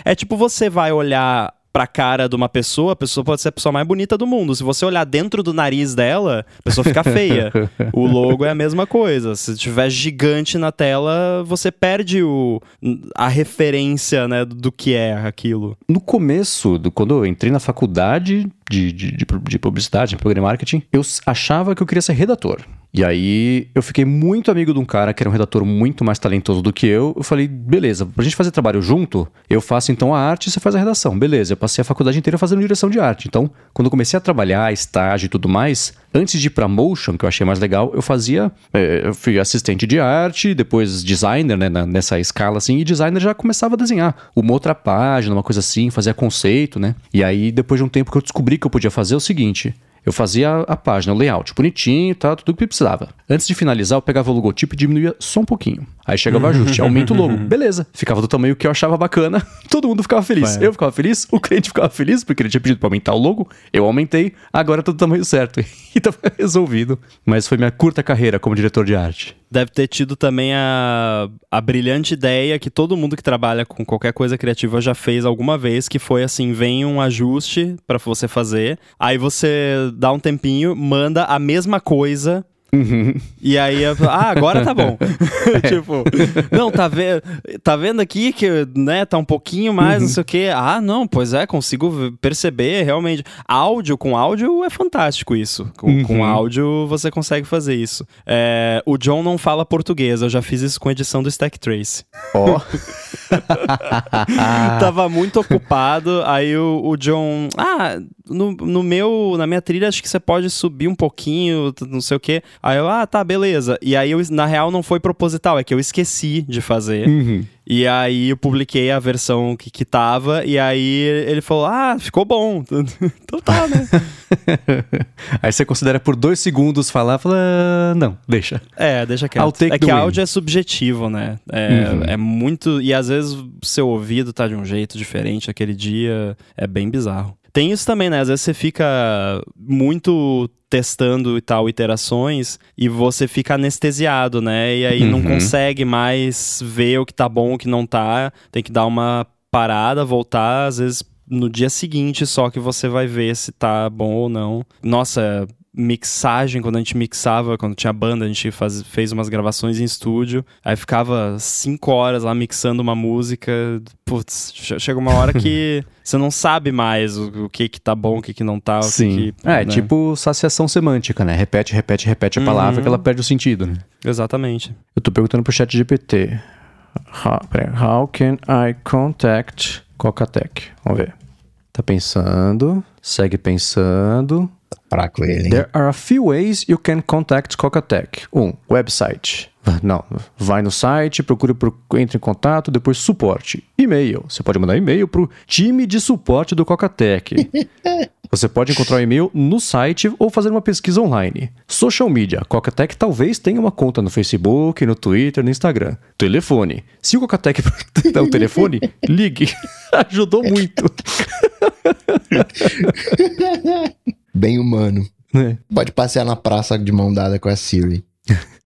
é tipo você vai olhar pra cara de uma pessoa, a pessoa pode ser a pessoa mais bonita do mundo. Se você olhar dentro do nariz dela, a pessoa fica feia. o logo é a mesma coisa. Se tiver gigante na tela, você perde o, a referência, né, do que é aquilo. No começo, do, quando eu entrei na faculdade de, de, de, de publicidade, de programa marketing, eu achava que eu queria ser redator. E aí eu fiquei muito amigo de um cara que era um redator muito mais talentoso do que eu. Eu falei, beleza, pra gente fazer trabalho junto, eu faço então a arte e você faz a redação. Beleza, eu passei a faculdade inteira fazendo direção de arte. Então, quando eu comecei a trabalhar, estágio e tudo mais, antes de ir pra motion, que eu achei mais legal, eu fazia. eh, eu fui assistente de arte, depois designer, né, nessa escala assim, e designer já começava a desenhar uma outra página, uma coisa assim, fazia conceito, né? E aí, depois de um tempo que eu descobri que eu podia fazer é o seguinte. Eu fazia a- página, o layout, bonitinho, tá, tudo que precisava. Antes de finalizar, eu pegava o logotipo e diminuía só um pouquinho. Aí chegava o ajuste, aumenta o logo. Beleza. Ficava do tamanho que eu achava bacana, todo mundo ficava feliz. Eu ficava feliz, o cliente ficava feliz, porque ele tinha pedido pra aumentar o logo, eu aumentei, agora tá do tamanho certo. E tava resolvido. Mas foi minha curta carreira como diretor de arte. Deve ter tido também a, a brilhante ideia que todo mundo que trabalha com qualquer coisa criativa já fez alguma vez, que foi assim, vem um ajuste pra você fazer, aí você dá um tempinho, manda a mesma coisa E aí, eu- ah, agora tá bom. tipo, não, tá, ve tá vendo aqui que, né, tá um pouquinho mais, não sei o quê. Ah, não, pois é, consigo perceber, realmente. Áudio, com áudio é fantástico isso. Com, com áudio você consegue fazer isso. É, o John não fala português, eu já fiz isso com edição do Stack Trace. Ó. Tava muito ocupado, aí o, o John. Ah, no, no meu. Na minha trilha, acho que você pode subir um pouquinho, não sei o quê. Aí eu, ah, tá, beleza. E aí, eu, na real, não foi proposital, é que eu esqueci de fazer. Uhum. E aí eu publiquei a versão que, que tava, e aí ele falou: Ah, ficou bom. então tá, né? Aí você considera por dois segundos falar, fala, "Ah, não, deixa. É, deixa quieto. É que áudio é subjetivo, né? É, Uhum. é muito. E às vezes o seu ouvido tá de um jeito diferente aquele dia. É bem bizarro. Tem isso também, né? Às vezes você fica muito testando e tal, iterações, e você fica anestesiado, né? E aí não Uhum. consegue mais ver o que tá bom, o que não tá. Tem que dar uma parada, voltar, às vezes no dia seguinte só que você vai ver se tá bom ou não. Nossa, mixagem, quando a gente mixava, quando tinha banda, a gente faz, fez umas gravações em estúdio, aí ficava cinco horas lá mixando uma música, putz, che- chega uma hora que você não sabe mais o, o que que tá bom, o que que não tá, que Sim. que... é, né? tipo saciação semântica, né? Repete, repete, repete a palavra Uhum. que ela perde o sentido, né? Exatamente. Eu tô perguntando pro chat GPT. How, how can I contact Cocatec? Vamos ver. Tá pensando, segue pensando. Fraco ele, hein? There are a few ways you can contact Cocatec. Um, website. Não, vai no site, procura por, entre em contato, depois suporte. E-mail. Você pode mandar e-mail pro time de suporte do Cocatec. Você pode encontrar o e-mail no site ou fazer uma pesquisa online. Social media. Cocatec talvez tenha uma conta no Facebook, no Twitter, no Instagram. Telefone. Se o Cocatec dá o telefone, ligue. Ajudou muito. Bem humano. né? Pode passear na praça de mão dada com a Siri.